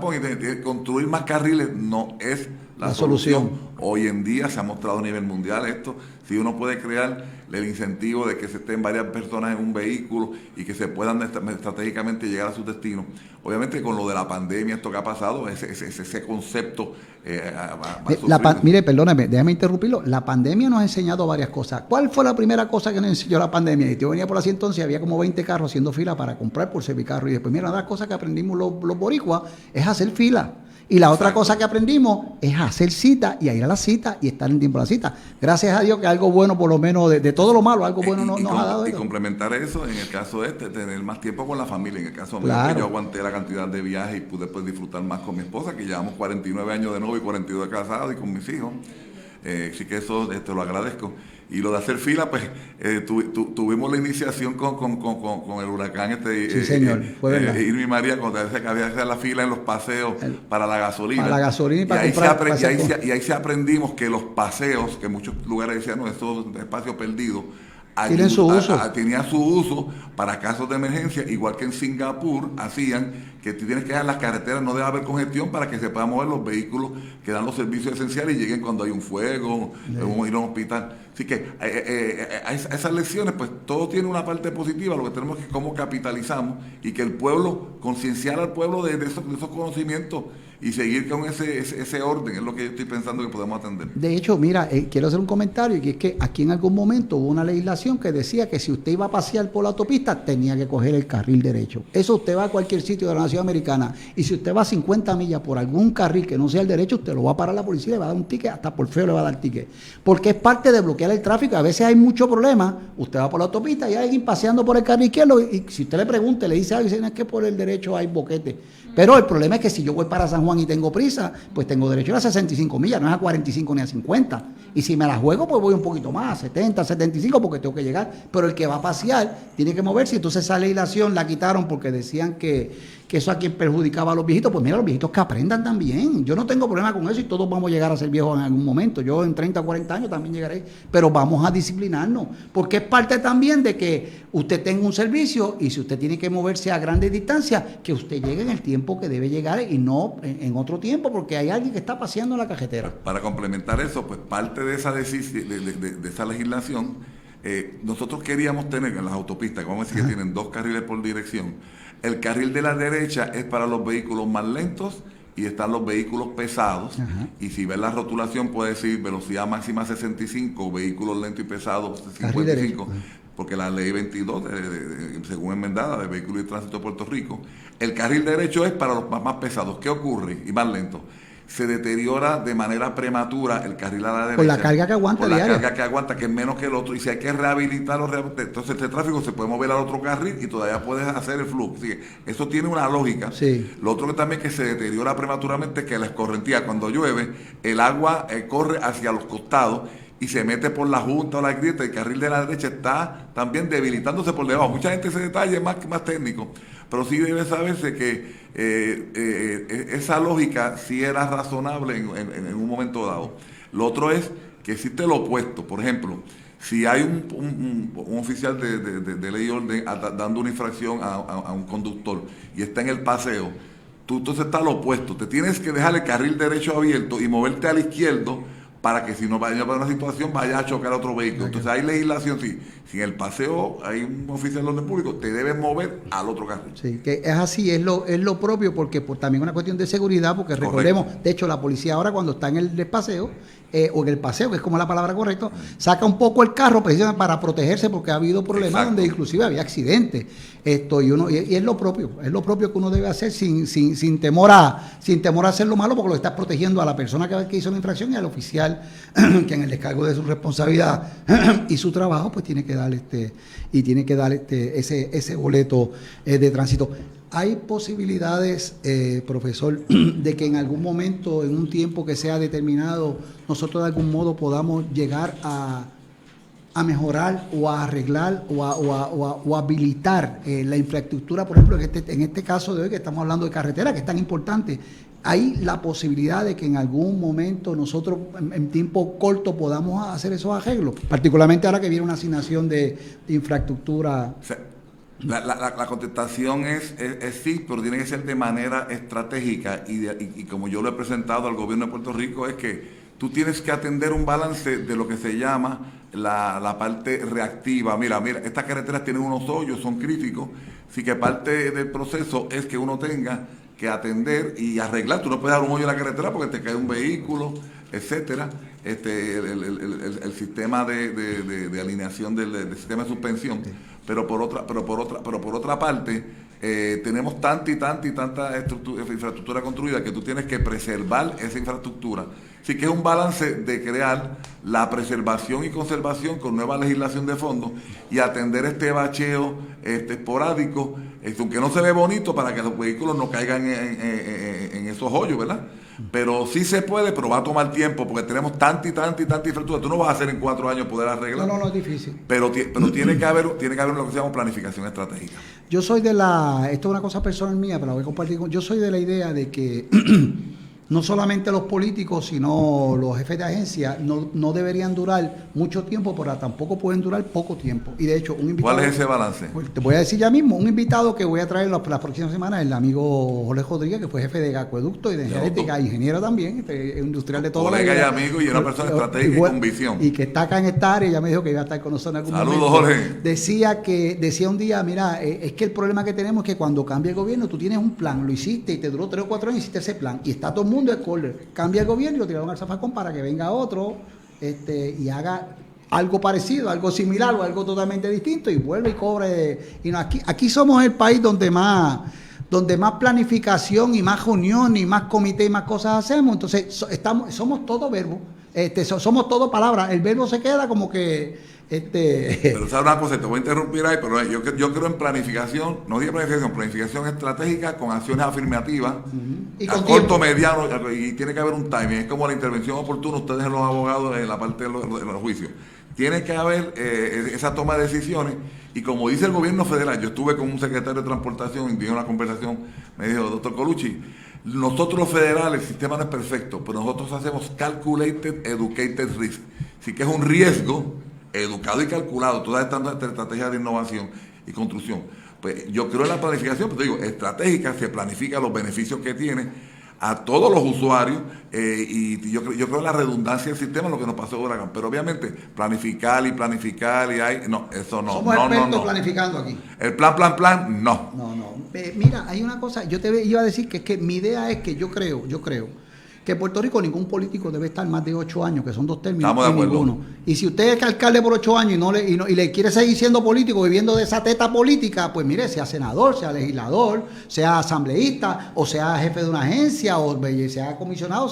y construir más carriles no es la, solución. Hoy en día se ha mostrado a nivel mundial esto, si uno puede crear el incentivo de que se estén varias personas en un vehículo y que se puedan estratégicamente llegar a su destino. Obviamente con lo de la pandemia, esto que ha pasado, ese, ese, concepto... Eh, mire, perdóneme, déjame interrumpirlo. La pandemia nos ha enseñado varias cosas. ¿Cuál fue la primera cosa que nos enseñó la pandemia? Y yo venía por así entonces, había como 20 carros haciendo fila para comprar por servicarro. Y después, mira, una de las cosas que aprendimos los, los boricuas es hacer fila. Y la otra cosa que aprendimos es hacer cita y a ir a la cita y estar en tiempo a la cita. Gracias a Dios que algo bueno, por lo menos, de, todo lo malo, algo bueno nos, ha dado. Y complementar eso, en el caso este, tener más tiempo con la familia. En el caso mío, que yo aguanté la cantidad de viajes y pude pues, disfrutar más con mi esposa, que llevamos 49 años de novio y 42 de casado y con mis hijos. Eh, así que eso te este, lo agradezco. Y lo de hacer fila, pues eh, tuvimos la iniciación con, el huracán este. Sí, señor, eh, fue verdad. Irmi María, cuando que había que hacer la fila en los paseos para la gasolina. Para la gasolina y para ahí, se y, ahí se, aprendimos que los paseos, que en muchos lugares decían, no, estos espacios perdidos, tienen su uso. tenía su uso para casos de emergencia, igual que en Singapur hacían que tú tienes que dejar las carreteras, no debe haber congestión para que se puedan mover los vehículos que dan los servicios esenciales y lleguen cuando hay un fuego, o ir a un hospital. Así que eh, eh, eh, esas lecciones, pues todo tiene una parte positiva, lo que tenemos que cómo capitalizamos y que el pueblo, concienciar al pueblo de, esos, de esos conocimientos y seguir con ese, ese, orden, es lo que yo estoy pensando que podemos atender. De hecho, mira, eh, quiero hacer un comentario, que es que aquí en algún momento hubo una legislación que decía que si usted iba a pasear por la autopista, tenía que coger el carril derecho. Eso usted va a cualquier sitio de la nación americana, y si usted va a 50 millas por algún carril que no sea el derecho, usted lo va a parar la policía, le va a dar un ticket, hasta por feo le va a dar ticket. Porque es parte de bloquear el tráfico, a veces hay mucho problema, usted va por la autopista y hay alguien paseando por el carril izquierdo, y si usted le pregunta, le dice, alguien es que por el derecho hay boquete pero el problema es que si yo voy para San Juan y tengo prisa, pues tengo derecho a 65 millas, no es a 45 ni a 50. Y si me la juego, pues voy un poquito más, a 70, 75, porque tengo que llegar. Pero el que va a pasear tiene que moverse. Entonces esa legislación la quitaron porque decían que que eso a quien perjudicaba a los viejitos, pues mira, los viejitos que aprendan también. Yo no tengo problema con eso y todos vamos a llegar a ser viejos en algún momento. Yo en 30 o 40 años también llegaré, pero vamos a disciplinarnos, porque es parte también de que usted tenga un servicio y si usted tiene que moverse a grandes distancias, que usted llegue en el tiempo que debe llegar y no en, otro tiempo, porque hay alguien que está paseando en la cajetera. Para complementar eso, pues parte de esa, de, esa legislación, eh, nosotros queríamos tener en las autopistas, vamos a decir que tienen dos carriles por dirección, el carril de la derecha es para los vehículos más lentos y están los vehículos pesados. Y si ves la rotulación puede decir velocidad máxima 65, vehículos lentos y pesados 55, porque la ley 22, según enmendada de vehículos y tránsito de Puerto Rico, el carril derecho es para los más pesados. ¿Qué ocurre? Y más lentos se deteriora de manera prematura el carril a la derecha. Por la carga que aguanta Por la carga que aguanta, que es menos que el otro. Y si hay que rehabilitarlo, entonces este tráfico se puede mover al otro carril y todavía puedes hacer el flujo. Así eso tiene una lógica. Sí. Lo otro que también que se deteriora prematuramente es que la escorrentía, cuando llueve, el agua eh, corre hacia los costados y se mete por la junta o la grieta, el carril de la derecha está también debilitándose por debajo. Mucha gente ese detalle es más, más técnico, pero sí debe saberse que eh, eh, esa lógica sí era razonable en, un momento dado. Lo otro es que existe lo opuesto. Por ejemplo, si hay un, oficial de, ley y orden dando una infracción a, un conductor y está en el paseo, tú entonces está lo opuesto. Te tienes que dejar el carril derecho abierto y moverte al izquierdo para que si no vaya para una situación vaya a chocar a otro vehículo. Entonces hay legislación, sí. Si en el paseo hay un oficial de orden público, te debes mover al otro carril. Sí, que es así, es lo, es lo propio, porque por, también una cuestión de seguridad, porque recordemos, de hecho la policía ahora cuando está en el paseo, eh, o en el paseo, que es como la palabra correcta, saca un poco el carro precisamente para protegerse porque ha habido problemas donde inclusive había accidentes. Esto, y, uno, y, es lo propio, es lo propio que uno debe hacer sin, sin, sin, temor a, sin temor a hacer lo malo porque lo está protegiendo a la persona que, que hizo la infracción y al oficial que en el descargo de su responsabilidad y su trabajo pues tiene que dar este y tiene que dar este ese, ese boleto eh, de tránsito. ¿Hay posibilidades, eh, profesor, de que en algún momento, en un tiempo que sea determinado, nosotros de algún modo podamos llegar a, mejorar o a arreglar o a, o habilitar eh, la infraestructura, por ejemplo, este, en este caso de hoy que estamos hablando de carretera, que es tan importante? ¿Hay la posibilidad de que en algún momento nosotros en, tiempo corto podamos hacer esos arreglos? Particularmente ahora que viene una asignación de, infraestructura. La, contestación es, sí, pero tiene que ser de manera estratégica y, como yo lo he presentado al gobierno de Puerto Rico es que tú tienes que atender un balance de lo que se llama la, parte reactiva. Mira, mira, estas carreteras tienen unos hoyos, son críticos, así que parte del proceso es que uno tenga que atender y arreglar. Tú no puedes dar un hoyo en la carretera porque te cae un vehículo, etcétera. Este, el, sistema de, alineación del, sistema de suspensión pero por otra, pero por otra, pero por otra parte, eh, tenemos tanta y tanta y tanta infraestructura construida que tú tienes que preservar esa infraestructura. Así que es un balance de crear la preservación y conservación con nueva legislación de fondo y atender este bacheo este, esporádico, este, aunque no se ve bonito para que los vehículos no caigan en esos hoyos, ¿verdad? Pero sí se puede, pero va a tomar tiempo porque tenemos tanta y tanta y tanta infraestructura. Tú no vas a hacer en cuatro años poder arreglar. No, no, no es difícil. Pero, pero tiene, que haber, tiene que haber lo que se llama planificación estratégica. Yo soy de la, esto es una cosa personal mía, pero la voy a compartir con, yo soy de la idea de que no solamente los políticos, sino los jefes de agencia no, deberían durar mucho tiempo, pero tampoco pueden durar poco tiempo. Y de hecho, un invitado. ¿Cuál es ese balance? Pues, te voy a decir ya mismo, un invitado que voy a traer las, las próximas semanas, el amigo Jorge Rodríguez, que fue jefe de acueducto y de genética, ingeniero también, este, industrial de todo. Colega y amigo y una persona estratégica y, con visión. Y que está acá en esta área, ya me dijo que iba a estar con nosotros en algún Saludos, Jorge. Decía que, decía un día, mira, eh, es que el problema que tenemos es que cuando cambia el gobierno, tú tienes un plan, lo hiciste y te duró tres o cuatro años, hiciste ese plan, y está todo el mundo de caller cambia el gobierno y lo tiraron al zafacón para que venga otro este, y haga algo parecido, algo similar o algo totalmente distinto y vuelve y cobre. Y no, aquí, aquí somos el país donde más donde más planificación y más reunión y más comité y más cosas hacemos. Entonces, estamos, somos todo verbo, este, somos todo palabras. El verbo se queda como que este... Pero sabes una cosa, te voy a interrumpir ahí, pero yo, yo creo en planificación, no digo planificación, planificación estratégica con acciones afirmativas a corto, mediano, y tiene que haber un timing. Es como la intervención oportuna, ustedes los abogados en la parte de los, juicios. Tiene que haber eh, esa toma de decisiones y como dice el gobierno federal, yo estuve con un secretario de transportación y tuve una conversación, me dijo, doctor Colucci, nosotros los federales, el sistema no es perfecto, pero nosotros hacemos calculated educated risk. Así que es un riesgo educado y calculado todas estas estrategias de innovación y construcción. Pues yo creo en la planificación, pero digo, estratégica, se planifica los beneficios que tiene a todos los usuarios eh, y yo, yo, creo en la redundancia del sistema, lo que nos pasó en Huracán. Pero obviamente, planificar y planificar y hay. No, eso no. Somos no, expertos no, planificando aquí. El plan, plan, plan, no. No, no. Eh, mira, hay una cosa, yo te iba a decir que es que mi idea es que yo creo, yo creo que Puerto Rico ningún político debe estar más de ocho años, que son dos términos, y ninguno. Y si usted es alcalde por ocho años y no, le, y, le quiere seguir siendo político, viviendo de esa teta política, pues mire, sea senador, sea legislador, sea asambleísta, o sea jefe de una agencia, o sea comisionado,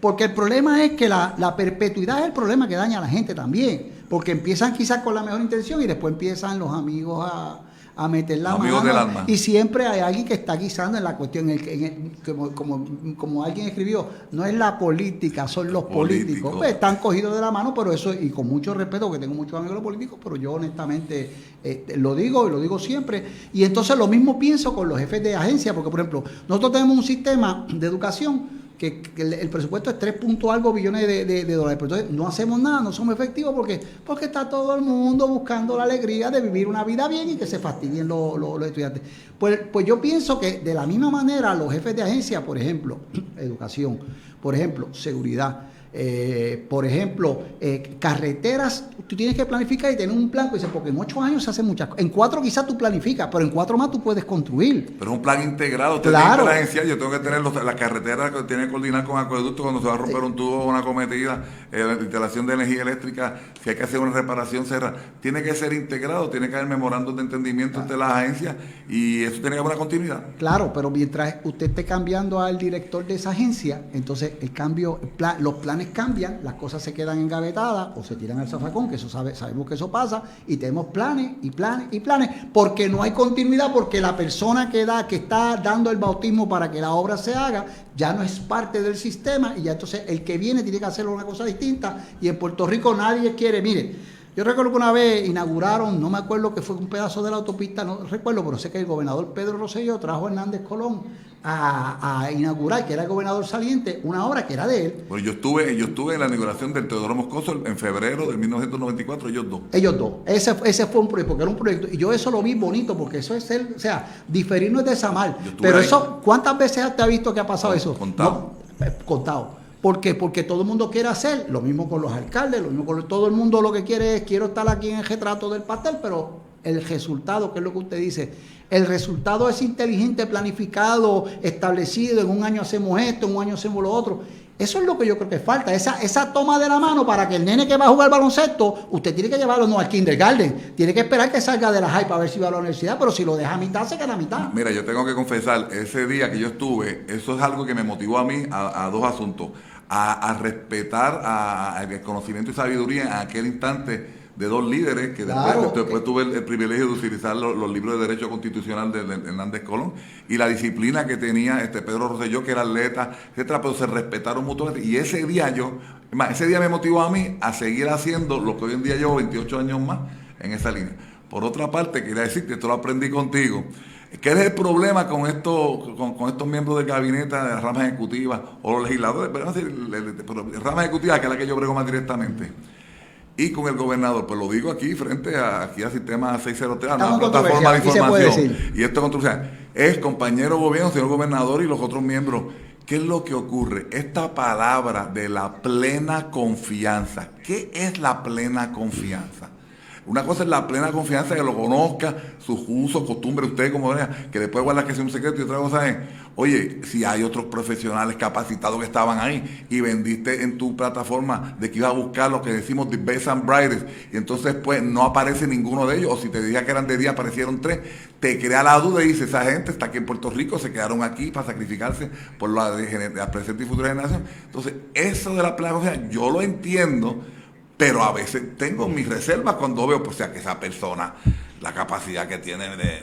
porque el problema es que la, la perpetuidad es el problema que daña a la gente también, porque empiezan quizás con la mejor intención y después empiezan los amigos a a meter la mano. Y siempre hay alguien que está guisando en la cuestión, en como, como, alguien escribió, no es la política, son los políticos. Pues, están cogidos de la mano, pero eso, y con mucho respeto, que tengo muchos amigos políticos, pero yo honestamente este, lo digo y lo digo siempre. Y entonces lo mismo pienso con los jefes de agencia, porque por ejemplo, nosotros tenemos un sistema de educación que, el, presupuesto es 3 punto algo billones de, dólares. Pero entonces no hacemos nada, no somos efectivos porque, porque está todo el mundo buscando la alegría de vivir una vida bien y que se fastidien los, los estudiantes. Pues, pues yo pienso que de la misma manera los jefes de agencia, por ejemplo, educación, por ejemplo, seguridad, eh, por ejemplo, eh, carreteras, tú tienes que planificar y tener un plan, pues, porque en ocho años se hacen muchas cosas. En cuatro quizás tú planificas, pero en cuatro más tú puedes construir. Pero es un plan integrado. claro. la agencia, yo tengo que tener las la carreteras que tiene que coordinar con acueducto cuando se va a romper un tubo o una cometida, eh, la instalación de energía eléctrica, si hay que hacer una reparación, cerra. Tiene que ser integrado, tiene que haber memorandos de entendimiento entre las agencias y eso tiene que haber una continuidad. Claro, pero mientras usted esté cambiando al director de esa agencia, entonces el cambio, los planes cambian, las cosas se quedan engavetadas o se tiran al zafacón, que eso sabe, sabemos que eso pasa, y tenemos planes y planes y planes, porque no hay continuidad, porque la persona que da, que está dando el bautismo para que la obra se haga, ya no es parte del sistema, y ya entonces el que viene tiene que hacer una cosa distinta, y en Puerto Rico nadie quiere, mire, yo recuerdo que una vez inauguraron, no me acuerdo que fue un pedazo de la autopista, no recuerdo, pero sé que el gobernador Pedro Rosselló trajo Hernández Colón a, inaugurar, que era el gobernador saliente, una obra que era de él. Bueno, yo estuve, yo estuve en la inauguración del Teodoro Moscoso en febrero de 1994, ellos dos. Ellos dos. Ese, ese fue un proyecto, porque era un proyecto, y yo eso lo vi bonito, porque eso es el, o sea, diferir no es desamar. Pero eso, ¿cuántas veces te ha visto que ha pasado eso? Contado. Eh, contado. ¿Por qué? Porque todo el mundo quiere hacer, lo mismo con los alcaldes, lo mismo con todo el mundo lo que quiere es, quiero estar aquí en el retrato del pastel, pero el resultado, que es lo que usted dice, el resultado es inteligente, planificado, establecido, en un año hacemos esto, en un año hacemos lo otro. Eso es lo que yo creo que falta, esa, esa toma de la mano para que el nene que va a jugar baloncesto, usted tiene que llevarlo no al kindergarten, tiene que esperar que salga de la high para ver si va a la universidad, pero si lo deja a mitad, se queda a mitad. Mira, yo tengo que confesar, ese día que yo estuve, eso es algo que me motivó a mí a, dos asuntos, a, respetar el conocimiento y sabiduría en aquel instante de dos líderes que después, tuve el, privilegio de utilizar los, libros de Derecho Constitucional de, Hernández Colón y la disciplina que tenía este Pedro Rosselló, que era atleta, etcétera, pero se respetaron mutuamente. Y ese día yo, ese día me motivó a mí a seguir haciendo lo que hoy en día llevo 28 años más en esa línea. Por otra parte, quería decirte, esto lo aprendí contigo, ¿Qué es el problema con estos, con, estos miembros del gabinete de la rama ejecutiva o los legisladores? Pero, la rama ejecutiva, que es la que yo brego más directamente y con el gobernador. Pues lo digo aquí frente a, aquí al sistema 603, a la plataforma de información. Y esto controversia. Es compañero gobierno, señor gobernador y los otros miembros. ¿Qué es lo que ocurre? Esta palabra de la plena confianza. ¿Qué es la plena confianza? Una cosa es la plena confianza que lo conozca, sus usos, costumbres, usted como que después guarda que sea un secreto y otra cosa es, oye, si hay otros profesionales capacitados que estaban ahí y vendiste en tu plataforma de que ibas a buscar lo que decimos the best and brightest y entonces pues no aparece ninguno de ellos o si te decía que eran de día aparecieron tres, te crea la duda y dice, esa gente está aquí en Puerto Rico, se quedaron aquí para sacrificarse por la, la presente y futura generación. Entonces, eso de la plena confianza, yo lo entiendo pero a veces tengo mis reservas cuando veo, pues, sea, que esa persona, la capacidad que tiene, de,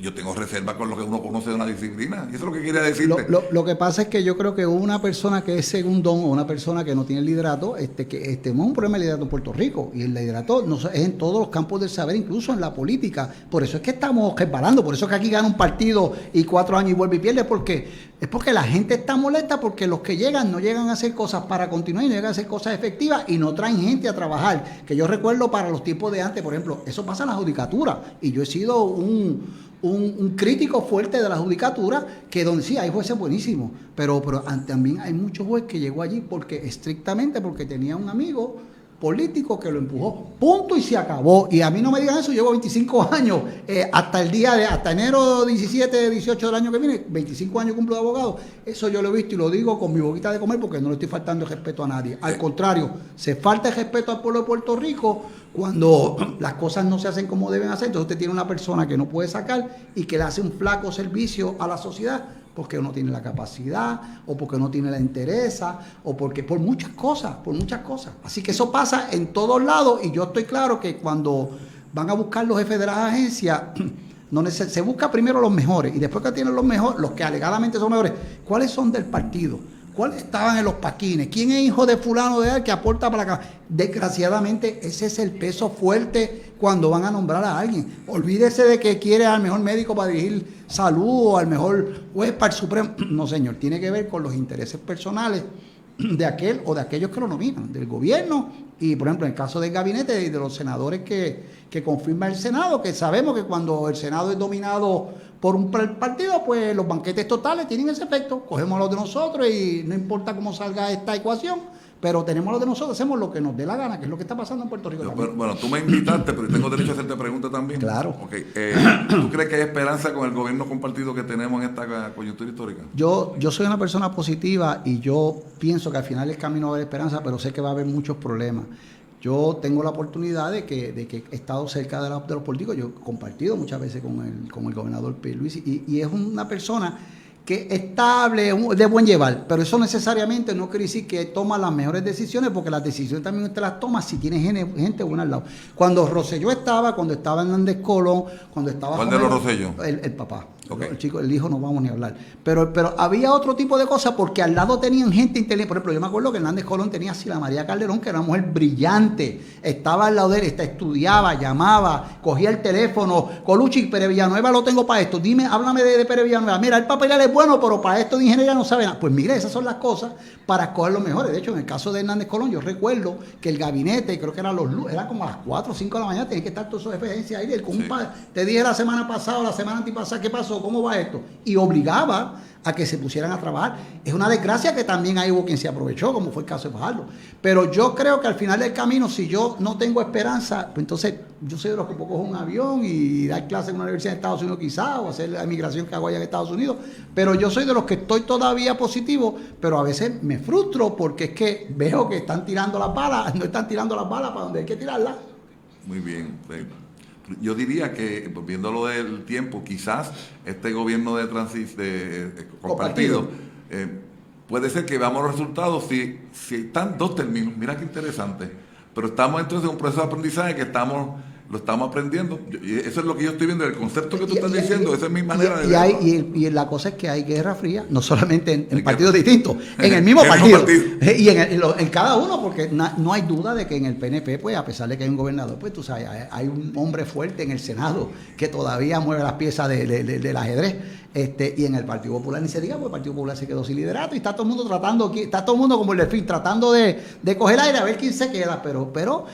yo tengo reservas con lo que uno conoce de una disciplina. Y eso es lo que quería decir. Lo, que pasa es que yo creo que una persona que es segundón o una persona que no tiene liderato, este, que este, un problema de liderato en Puerto Rico. Y el liderato no, es en todos los campos del saber, incluso en la política. Por eso es que estamos resbalando, por eso es que aquí gana un partido y cuatro años y vuelve y pierde, porque es porque la gente está molesta porque los que llegan no llegan a hacer cosas para continuar y no llegan a hacer cosas efectivas y no traen gente a trabajar. Que yo recuerdo para los tiempos de antes, por ejemplo, eso pasa en la judicatura y yo he sido un, crítico fuerte de la judicatura que donde sí hay jueces buenísimos, pero, pero también hay muchos jueces que llegó allí porque estrictamente porque tenía un amigo político que lo empujó. Punto y se acabó. Y a mí no me digan eso, llevo 25 años, eh, hasta el día de, hasta enero 17, 18 del año que viene, 25 años cumplo de abogado. Eso yo lo he visto y lo digo con mi boquita de comer porque no le estoy faltando el respeto a nadie. Al contrario, se falta el respeto al pueblo de Puerto Rico cuando las cosas no se hacen como deben hacer. Entonces usted tiene una persona que no puede sacar y que le hace un flaco servicio a la sociedad porque no tiene la capacidad o porque no tiene la interesa o porque por muchas cosas, por muchas cosas. Así que eso pasa en todos lados y yo estoy claro que cuando van a buscar los jefes de las agencias, no se busca primero los mejores y después que tienen los mejores, los que alegadamente son mejores, ¿cuáles son del partido? ¿Cuáles estaban en los paquines? ¿Quién es hijo de fulano de él que aporta para acá? Desgraciadamente, ese es el peso fuerte cuando van a nombrar a alguien. Olvídese de que quiere al mejor médico para dirigir salud o al mejor juez para el Supremo. No, señor, tiene que ver con los intereses personales de aquel o de aquellos que lo nominan, del gobierno y, por ejemplo, en el caso del gabinete y de los senadores que, que confirma el Senado, que sabemos que cuando el Senado es dominado por un partido, pues los banquetes totales tienen ese efecto. Cogemos los de nosotros y no importa cómo salga esta ecuación, pero tenemos los de nosotros, hacemos lo que nos dé la gana, que es lo que está pasando en Puerto Rico. bueno, tú me invitaste, pero tengo derecho a hacerte preguntas también. Claro. Eh, ¿Tú crees que hay esperanza con el gobierno compartido que tenemos en esta coyuntura histórica? Yo, yo soy una persona positiva y yo pienso que al final el camino va a haber esperanza, pero sé que va a haber muchos problemas. Yo tengo la oportunidad de que, de que he estado cerca de, de, los políticos, yo he compartido muchas veces con el, con el gobernador P. Luis y, y es una persona que estable, de buen llevar, pero eso necesariamente no quiere decir que toma las mejores decisiones, porque las decisiones también usted las toma si tiene gente buena al lado. Cuando Rosselló estaba, cuando estaba Hernández Colón, cuando estaba... ¿Cuál de los Rosselló? el papá. El chico, el hijo no vamos ni a hablar. Pero, pero había otro tipo de cosas porque al lado tenían gente inteligente. Por ejemplo, yo me acuerdo que Hernández Colón tenía así la María Calderón, que era una mujer brillante. Estaba al lado de él, estudiaba, llamaba, cogía el teléfono. Coluchi, Pere Villanueva lo tengo para esto. Dime, háblame de, de Pere Villanueva. Mira, el papel es bueno, pero para esto de ingeniería no sabe nada. Pues mire, esas son las cosas para escoger los mejores. De hecho, en el caso de Hernández Colón, yo recuerdo que el gabinete, creo que eran los era como a las 4 o 5 de la mañana, tenía que estar todos esos ahí. con un te dije la semana pasada, la semana antipasada, ¿qué pasó? ¿Cómo va esto? Y obligaba a que se pusieran a trabajar. Es una desgracia que también hay hubo quien se aprovechó, como fue el caso de Fajardo. Pero yo creo que al final del camino, si yo no tengo esperanza, pues entonces yo soy de los que puedo coger un avión y dar clases en una universidad de Estados Unidos quizás, o hacer la emigración que hago allá en Estados Unidos. Pero yo soy de los que estoy todavía positivo, pero a veces me frustro porque es que veo que están tirando las balas, no están tirando las balas para donde hay que tirarlas. Muy bien. Yo diría que, viéndolo del tiempo, quizás este gobierno de transis de, eh, compartido, eh, puede ser que veamos los resultados si, si están dos términos. Mira qué interesante. Pero estamos entonces en un proceso de aprendizaje que estamos lo estamos aprendiendo. Y eso es lo que yo estoy viendo, el concepto que tú estás diciendo, esa es mi manera de verlo. y, la cosa es que hay guerra fría, no solamente en, partidos distintos, en el mismo partido. Y en, cada uno, porque no, hay duda de que en el PNP, pues a pesar de que hay un gobernador, pues tú sabes, hay, un hombre fuerte en el Senado que todavía mueve las piezas del ajedrez. Este, y en el Partido Popular ni se diga, porque el Partido Popular se quedó sin liderato y está todo el mundo tratando, está todo el mundo como el delfín, tratando de, de coger aire a ver quién se queda, pero, pero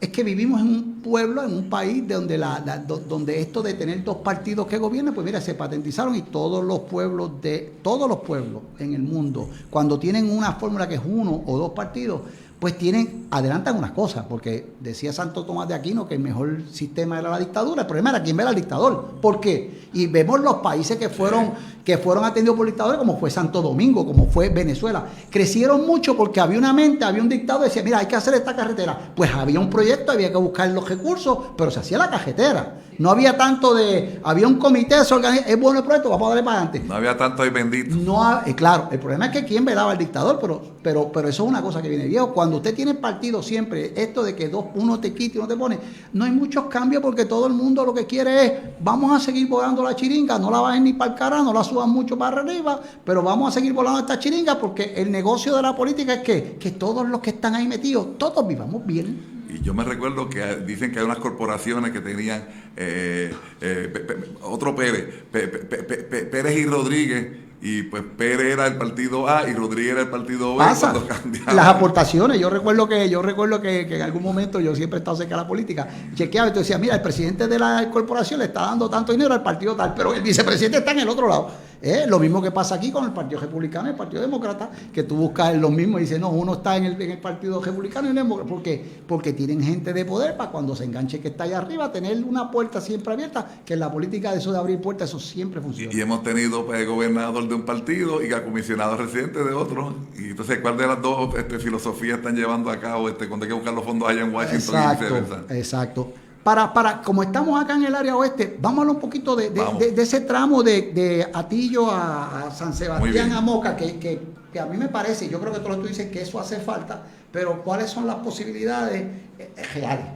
es que vivimos en un pueblo, en un país donde, esto de tener dos partidos que gobiernan, pues mira, se patentizaron y todos los pueblos de todos los pueblos en el mundo, cuando tienen una fórmula que es uno o dos partidos, pues tienen, adelantan unas cosas, porque decía Santo Tomás de Aquino que el mejor sistema era la dictadura, el problema era quién era el dictador. ¿Por qué? Y vemos los países que fueron, que fueron atendidos por dictadores, como fue Santo Domingo, como fue Venezuela. Crecieron mucho porque había una mente, había un dictador decía, mira, hay que hacer esta carretera. Pues había un proyecto, había que buscar los recursos, pero se hacía la carretera. No había tanto de, había un comité, se es bueno el proyecto, vamos a darle para adelante. No había tanto ahí bendito. No, eh, claro, el problema es que quién velaba al dictador, pero, pero, pero eso es una cosa que viene viejo. Cuando usted tiene partido siempre, esto de que dos, uno te quita y uno te pone, no hay muchos cambios porque todo el mundo lo que quiere es, vamos a seguir volando la chiringa, no la bajen ni para el cara, no la suban mucho para arriba, pero vamos a seguir volando esta chiringa porque el negocio de la política es que, que todos los que están ahí metidos, todos vivamos bien. Y yo me recuerdo que dicen que hay unas corporaciones que tenían eh, eh, otro Pérez, Pérez y Rodríguez, y pues Pérez era el partido A y Rodríguez era el partido B Las aportaciones, yo recuerdo que yo recuerdo que, en algún momento yo siempre he estado cerca de la política, chequeaba y te decía, mira, el presidente de la corporación le está dando tanto dinero al partido tal, pero el vicepresidente está en el otro lado. ¿Eh? Lo mismo que pasa aquí con el Partido Republicano y el Partido Demócrata, que tú buscas lo mismo y dices, no, uno está en el, en el Partido Republicano y el Demócrata. ¿Por qué? Porque tienen gente de poder para cuando se enganche que está allá arriba, tener una puerta siempre abierta, que en la política de eso de abrir puertas, eso siempre funciona. Y, hemos tenido pues, gobernador de un partido y comisionado residente de otro. Y entonces, ¿cuál de las dos este, filosofías están llevando a cabo este, cuando hay que buscar los fondos allá en Washington? Exacto, exacto para, para, como estamos acá en el área oeste, vamos a hablar un poquito de, ese tramo de, Atillo a, San Sebastián, a Moca, que, a mí me parece, yo creo que tú, tú dices que eso hace falta, pero ¿cuáles son las posibilidades eh, reales?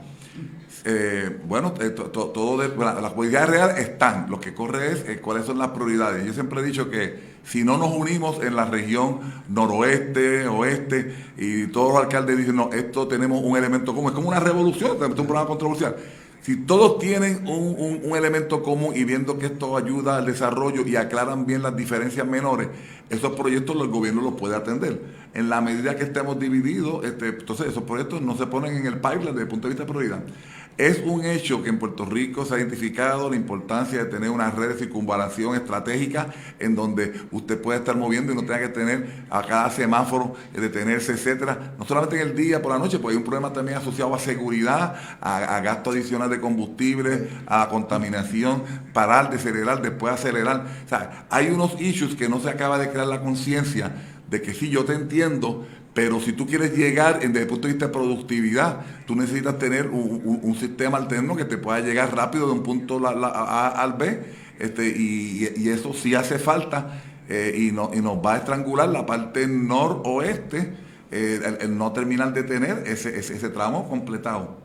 Eh, bueno, eh, de, las posibilidades reales están. Lo que corre es cuáles son las prioridades. Yo siempre he dicho que si no nos unimos en la región noroeste, oeste, y todos los alcaldes dicen, no, esto tenemos un elemento común, es como una revolución, es un programa controversial. Si todos tienen un, elemento común y viendo que esto ayuda al desarrollo y aclaran bien las diferencias menores, esos proyectos el gobierno los puede atender. En la medida que estemos divididos, este, entonces esos proyectos no se ponen en el pipeline desde el punto de vista de prioridad. Es un hecho que en Puerto Rico se ha identificado la importancia de tener una red de circunvalación estratégica en donde usted puede estar moviendo y no tenga que tener a cada semáforo, eh, detenerse, etcétera. No solamente en el día, por la noche, pues hay un problema también asociado a seguridad, a, gasto adicional de combustible, a contaminación, parar, decelerar, después acelerar. O sea, hay unos issues que no se acaba de crear la conciencia de que sí, yo te entiendo, pero si tú quieres llegar desde el punto de vista de productividad, tú necesitas tener un, sistema alterno que te pueda llegar rápido de un punto A al B, este, y, eso sí hace falta eh, y, no, y, nos va a estrangular la parte noroeste, eh, el, no terminar de tener ese, ese, tramo completado.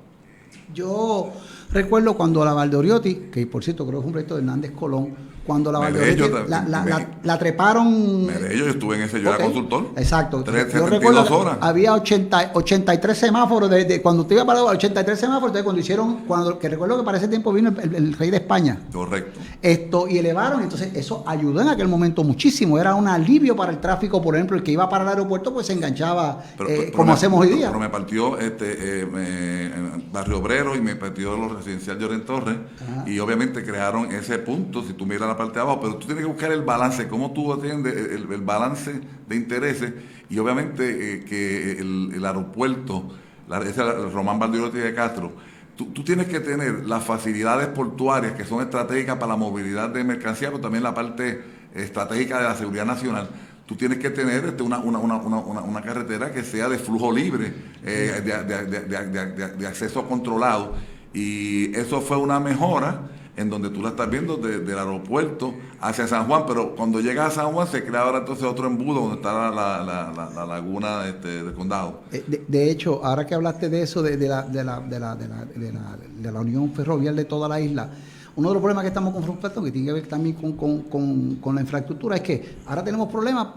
Yo recuerdo cuando la Valdoriotti, que por cierto creo que fue un proyecto de Hernández Colón, cuando la la, la, treparon. yo estuve en ese, yo era consultor. Exacto. yo recuerdo, horas. Había 80, 83 semáforos, de, cuando usted iba para 83 semáforos, entonces cuando hicieron, cuando, que recuerdo que para ese tiempo vino el, rey de España. Correcto. Esto, y elevaron, entonces eso ayudó en aquel momento muchísimo, era un alivio para el tráfico, por ejemplo, el que iba para el aeropuerto, pues se enganchaba, eh, como hacemos hoy día. Pero me partió este, eh, Barrio Obrero y me partió los residenciales de Oren Torres, y obviamente crearon ese punto, si tú miras la parte de abajo, pero tú tienes que buscar el balance, cómo tú atiendes el, balance de intereses y obviamente eh, que el, aeropuerto, la, ese, el Román Valdirotti de Castro, tú, tienes que tener las facilidades portuarias que son estratégicas para la movilidad de mercancía, pero también la parte estratégica de la seguridad nacional tú tienes que tener este, una, una, carretera que sea de flujo libre, eh, de, acceso controlado. Y eso fue una mejora en donde tú la estás viendo del aeropuerto hacia San Juan, pero cuando llega a San Juan se crea ahora entonces otro embudo donde está la, laguna este, del condado. Eh, de, hecho, ahora que hablaste de eso, de, la, de, la, de, la, de la unión ferroviaria de toda la isla, uno de los problemas que estamos confrontando, que tiene que ver también con, la infraestructura, es que ahora tenemos problemas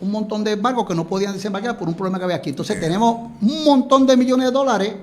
un montón de barcos que no podían desembarcar por un problema que había aquí. Entonces tenemos un montón de millones de dólares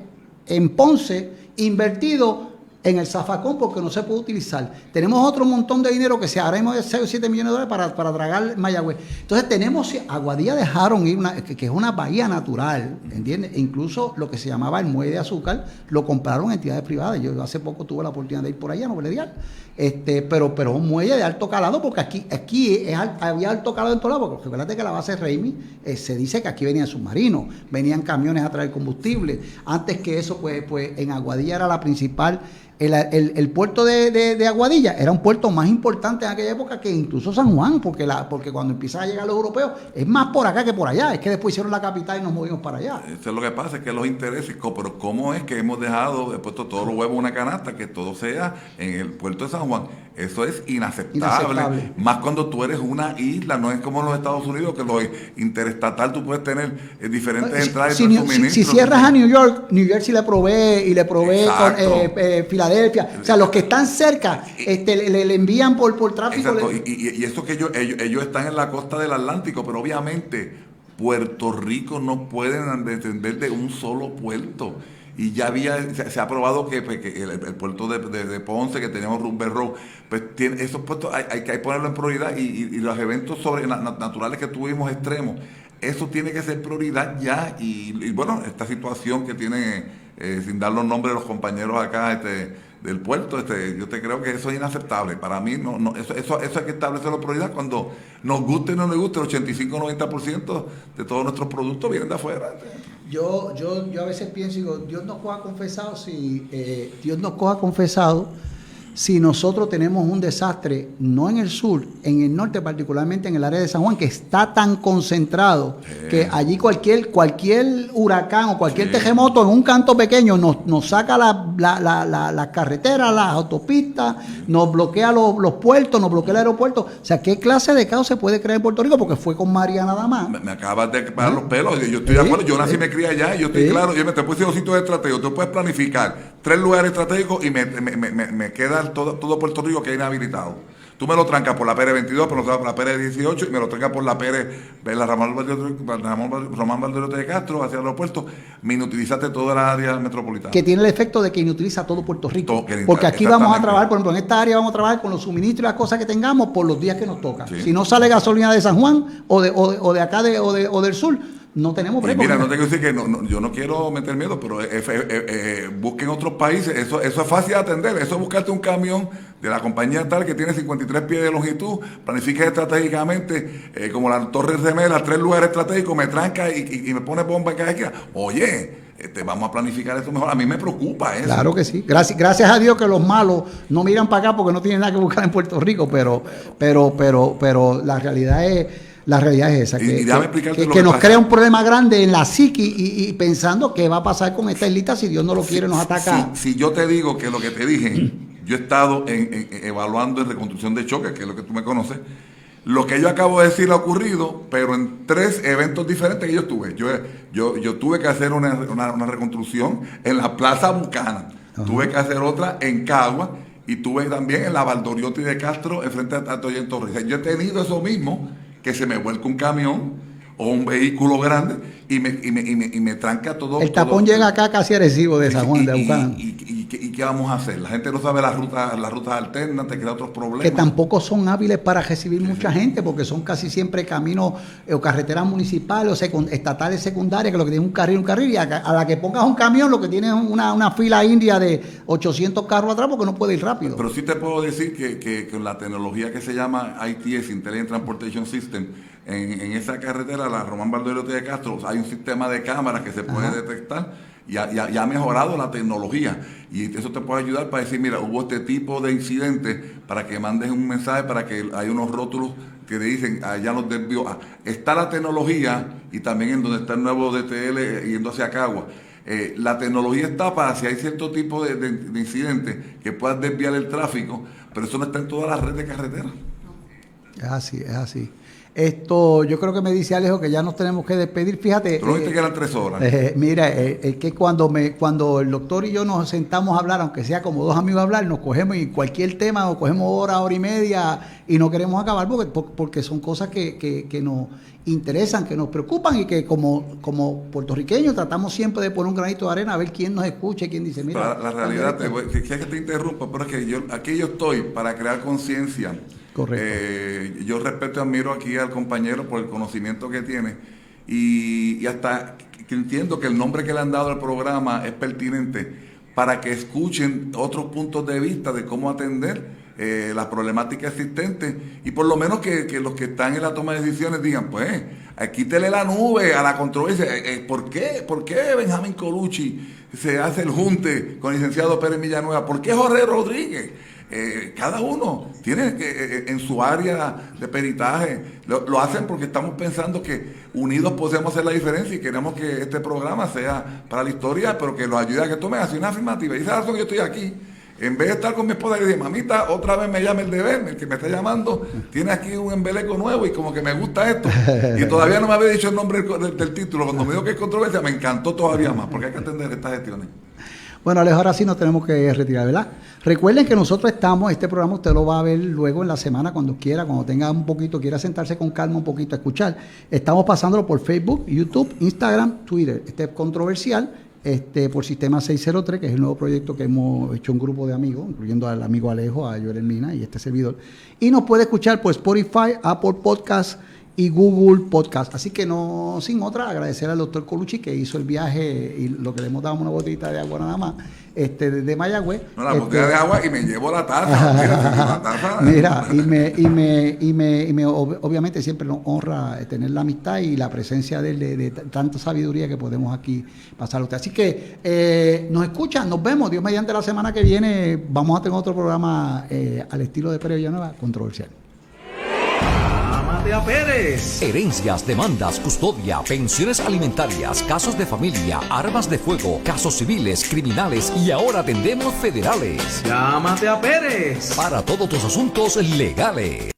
en Ponce invertidos en el zafacón porque no se puede utilizar. Tenemos otro montón de dinero que se hará de 6 o 7 millones de dólares para, para tragar Mayagüez. Entonces tenemos, Aguadilla dejaron ir, que, es una bahía natural, ¿entiendes? E incluso lo que se llamaba el muelle de azúcar lo compraron entidades privadas. Yo hace poco tuve la oportunidad de ir por allá, no dial. Este, pero, pero un muelle de alto calado, porque aquí, aquí había alto calado en todo lado, porque recuerda que la base Reimi eh, se dice que aquí venían submarinos, venían camiones a traer combustible. Antes que eso, pues, pues en Aguadilla era la principal el, puerto de, Aguadilla era un puerto más importante en aquella época que incluso San Juan, porque, la, porque cuando empiezan a llegar los europeos es más por acá que por allá. Es que después hicieron la capital y nos movimos para allá. Eso es lo que pasa, es que los intereses, pero ¿cómo es que hemos dejado, he puesto todos los huevos en una canasta, que todo sea en el puerto de San Juan? Eso es inaceptable. Más cuando tú eres una isla, no es como en los Estados Unidos, que lo interestatal tú puedes tener eh, diferentes entradas si, si, si, cierras a New York, New York sí le provee y le provee con, eh, eh, Filadelfia. O sea, los que están cerca este, le, envían por, por tráfico. Y, y, eso que ellos, ellos, están en la costa del Atlántico, pero obviamente Puerto Rico no pueden descender de un solo puerto y ya había, se, ha probado que, pues, el, puerto de, Ponce, que teníamos Rumber Road, pues tiene, esos puestos hay, que ponerlo en prioridad y, los eventos sobre, naturales que tuvimos extremos, eso tiene que ser prioridad ya y, bueno, esta situación que tiene, eh, sin dar los nombres de los compañeros acá, este, del puerto, este, yo te creo que eso es inaceptable. Para mí, no, no, eso, eso, eso hay que establecerlo prioridad cuando nos guste o no nos guste, el 85-90% de todos nuestros productos vienen de afuera. Yo, yo, yo a veces pienso, digo, Dios nos coja confesado, si eh, Dios nos coja confesado si nosotros tenemos un desastre, no en el sur, en el norte, particularmente en el área de San Juan, que está tan concentrado que allí cualquier, cualquier huracán o cualquier terremoto en un canto pequeño nos, nos saca las la, carreteras, las autopistas, nos bloquea los, puertos, nos bloquea el aeropuerto. O sea, ¿qué clase de caos se puede crear en Puerto Rico? Porque fue con María nada más. Me, acabas de parar los pelos. Yo estoy de acuerdo. Yo nací y me crié allá y yo estoy claro. Yo me te puse dos sitios estratégicos. Tú puedes planificar tres lugares estratégicos y me, me, me queda todo, todo Puerto Rico que hay inhabilitado. Tú me lo trancas por la PR 22, pero lo por la PR 18 y me lo trancas por la PR, la Ramón Valderote de Castro hacia el aeropuerto. Me inutilizaste toda la área metropolitana. Que tiene el efecto de que inutiliza todo Puerto Rico. porque aquí vamos a trabajar, por ejemplo, en esta área vamos a trabajar con los suministros y las cosas que tengamos por los días que nos toca. Si no sale gasolina de San Juan o de, o de, acá de, o, de, o del sur, no tenemos Mira, no tengo que decir que yo no quiero meter miedo, pero eh, eh, eh, busquen otros países. Eso, eso es fácil de atender. Eso es buscarte un camión de la compañía tal que tiene 53 pies de longitud, planifique estratégicamente, como la Torre Gemela, tres lugares estratégicos, me tranca y, me pone bomba en cada esquina. Oye, este, vamos a planificar esto mejor. A mí me preocupa eso. Claro que sí. Gracias, gracias a Dios que los malos no miran para acá porque no tienen nada que buscar en Puerto Rico, pero, pero, pero, pero la realidad es la realidad es esa, que, que, nos crea un problema grande en la psiqui y, pensando qué va a pasar con esta islita si Dios no lo quiere, nos ataca. Si, yo te digo que lo que te dije, yo he estado evaluando en reconstrucción de choque, que es lo que tú me conoces, lo que yo acabo de decir ha ocurrido, pero en tres eventos diferentes que yo tuve. Yo, yo, yo tuve que hacer una, reconstrucción en la Plaza Bucana, tuve que hacer otra en Cagua y tuve también en la Valdoriotti de Castro, enfrente a Toyen Torres. Yo he tenido eso mismo que se me vuelca un camión o un vehículo grande y me, y me, y me, tranca todo. El tapón llega acá casi agresivo de San Juan de Bucán. Y, qué vamos a hacer? La gente no sabe las rutas, las rutas alternas, te crea otros problemas. Que tampoco son hábiles para recibir mucha gente, porque son casi siempre caminos eh, o carreteras municipales o estatales secundarias, que lo que tiene un carril, un carril, y a, la que pongas un camión, lo que tiene es una, fila india de 800 carros atrás, porque no puede ir rápido. Pero sí te puedo decir que, que, que la tecnología que se llama ITS, Intelligent Transportation System, en, esa carretera, la Román Valderio de Castro, hay un sistema de cámaras que se puede detectar y ha, mejorado la tecnología. Y eso te puede ayudar para decir, mira, hubo este tipo de incidente, para que mandes un mensaje, para que hay unos rótulos que te dicen, allá los desvió. Ah, está la tecnología y también en donde está el nuevo DTL yendo hacia Cagua. Eh, la tecnología está para si hay cierto tipo de, de, incidente que puedas desviar el tráfico, pero eso no está en todas las redes de carretera. Es así, es así. Esto, yo creo que me dice Alejo que ya nos tenemos que despedir. Fíjate. Tú que eran tres horas. Eh, mira, eh, es que cuando me, cuando el doctor y yo nos sentamos a hablar, aunque sea como dos amigos a hablar, nos cogemos y cualquier tema, nos cogemos hora, hora y media y no queremos acabar porque, porque son cosas que, que, nos interesan, que nos preocupan y que como, como puertorriqueños tratamos siempre de poner un granito de arena a ver quién nos escucha y quién dice, mira. La, realidad, te que, que te interrumpa, pero es que yo, aquí yo estoy para crear conciencia Correcto. Eh, yo respeto y admiro aquí al compañero por el conocimiento que tiene y, hasta que entiendo que el nombre que le han dado al programa es pertinente para que escuchen otros puntos de vista de cómo atender eh, las problemáticas existentes y por lo menos que, los que están en la toma de decisiones digan, pues, quítele la nube a la controversia. Eh, ¿por, qué? ¿Por qué Benjamín Colucci se hace el junte con el licenciado Pérez Villanueva? ¿Por qué Jorge Rodríguez? Eh, cada uno tiene que, eh, eh, en su área de peritaje, lo, hacen porque estamos pensando que unidos podemos hacer la diferencia y queremos que este programa sea para la historia, pero que nos ayude a que tomen una afirmativa. Y esa razón que yo estoy aquí. En vez de estar con mi esposa y decir, mamita, otra vez me llama el deber, el que me está llamando, tiene aquí un embeleco nuevo y como que me gusta esto. Y todavía no me había dicho el nombre del, del título. Cuando me dijo que es controversia, me encantó todavía más, porque hay que atender estas gestiones. Bueno, Alejo, ahora sí nos tenemos que retirar, ¿verdad? Recuerden que nosotros estamos, este programa usted lo va a ver luego en la semana cuando quiera, cuando tenga un poquito, quiera sentarse con calma un poquito a escuchar. Estamos pasándolo por Facebook, YouTube, Instagram, Twitter. Este es controversial, este, por Sistema 603, que es el nuevo proyecto que hemos hecho un grupo de amigos, incluyendo al amigo Alejo, a Joel Mina y este servidor. Y nos puede escuchar por Spotify, Apple Podcasts, y Google Podcast. Así que no, sin otra, agradecer al doctor Colucci que hizo el viaje y lo que le hemos dado una botellita de agua nada más, este, desde Mayagüez. No, la botella este, de agua y me llevo la taza. Mira, y me, y me, y me, y me obviamente siempre nos honra tener la amistad y la presencia de, de, tanta sabiduría que podemos aquí pasar a usted. Así que eh, nos escuchan, nos vemos. Dios mediante la semana que viene vamos a tener otro programa eh, al estilo de Pérez Villanueva, controversial. Pérez. Herencias, demandas, custodia, pensiones alimentarias, casos de familia, armas de fuego, casos civiles, criminales y ahora atendemos federales. Llámate a Pérez. Para todos tus asuntos legales.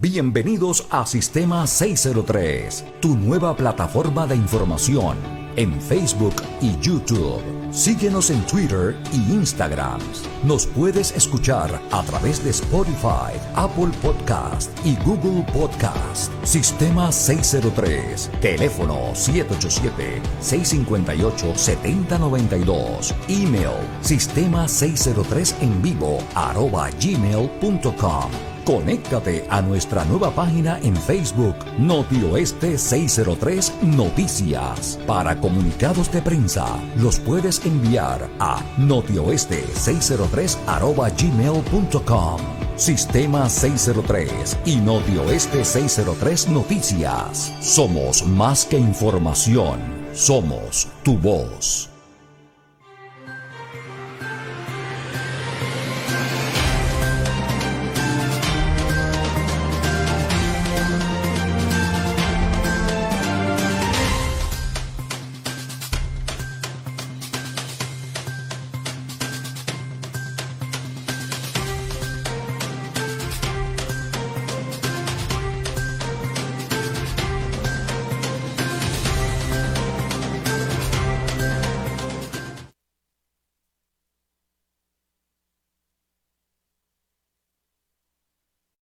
Bienvenidos a Sistema 603, tu nueva plataforma de información en Facebook y YouTube. Síguenos en Twitter y Instagram. Nos puedes escuchar a través de Spotify, Apple Podcast y Google Podcast. Sistema 603. Teléfono 787-658-7092. Email sistema 603 en vivo arroba gmail.com. Conéctate a nuestra nueva página en Facebook, Notioeste 603 Noticias. Para comunicados de prensa, los puedes enviar a notioeste603 gmail.com. Sistema 603 y Notioeste 603 Noticias. Somos más que información, somos tu voz.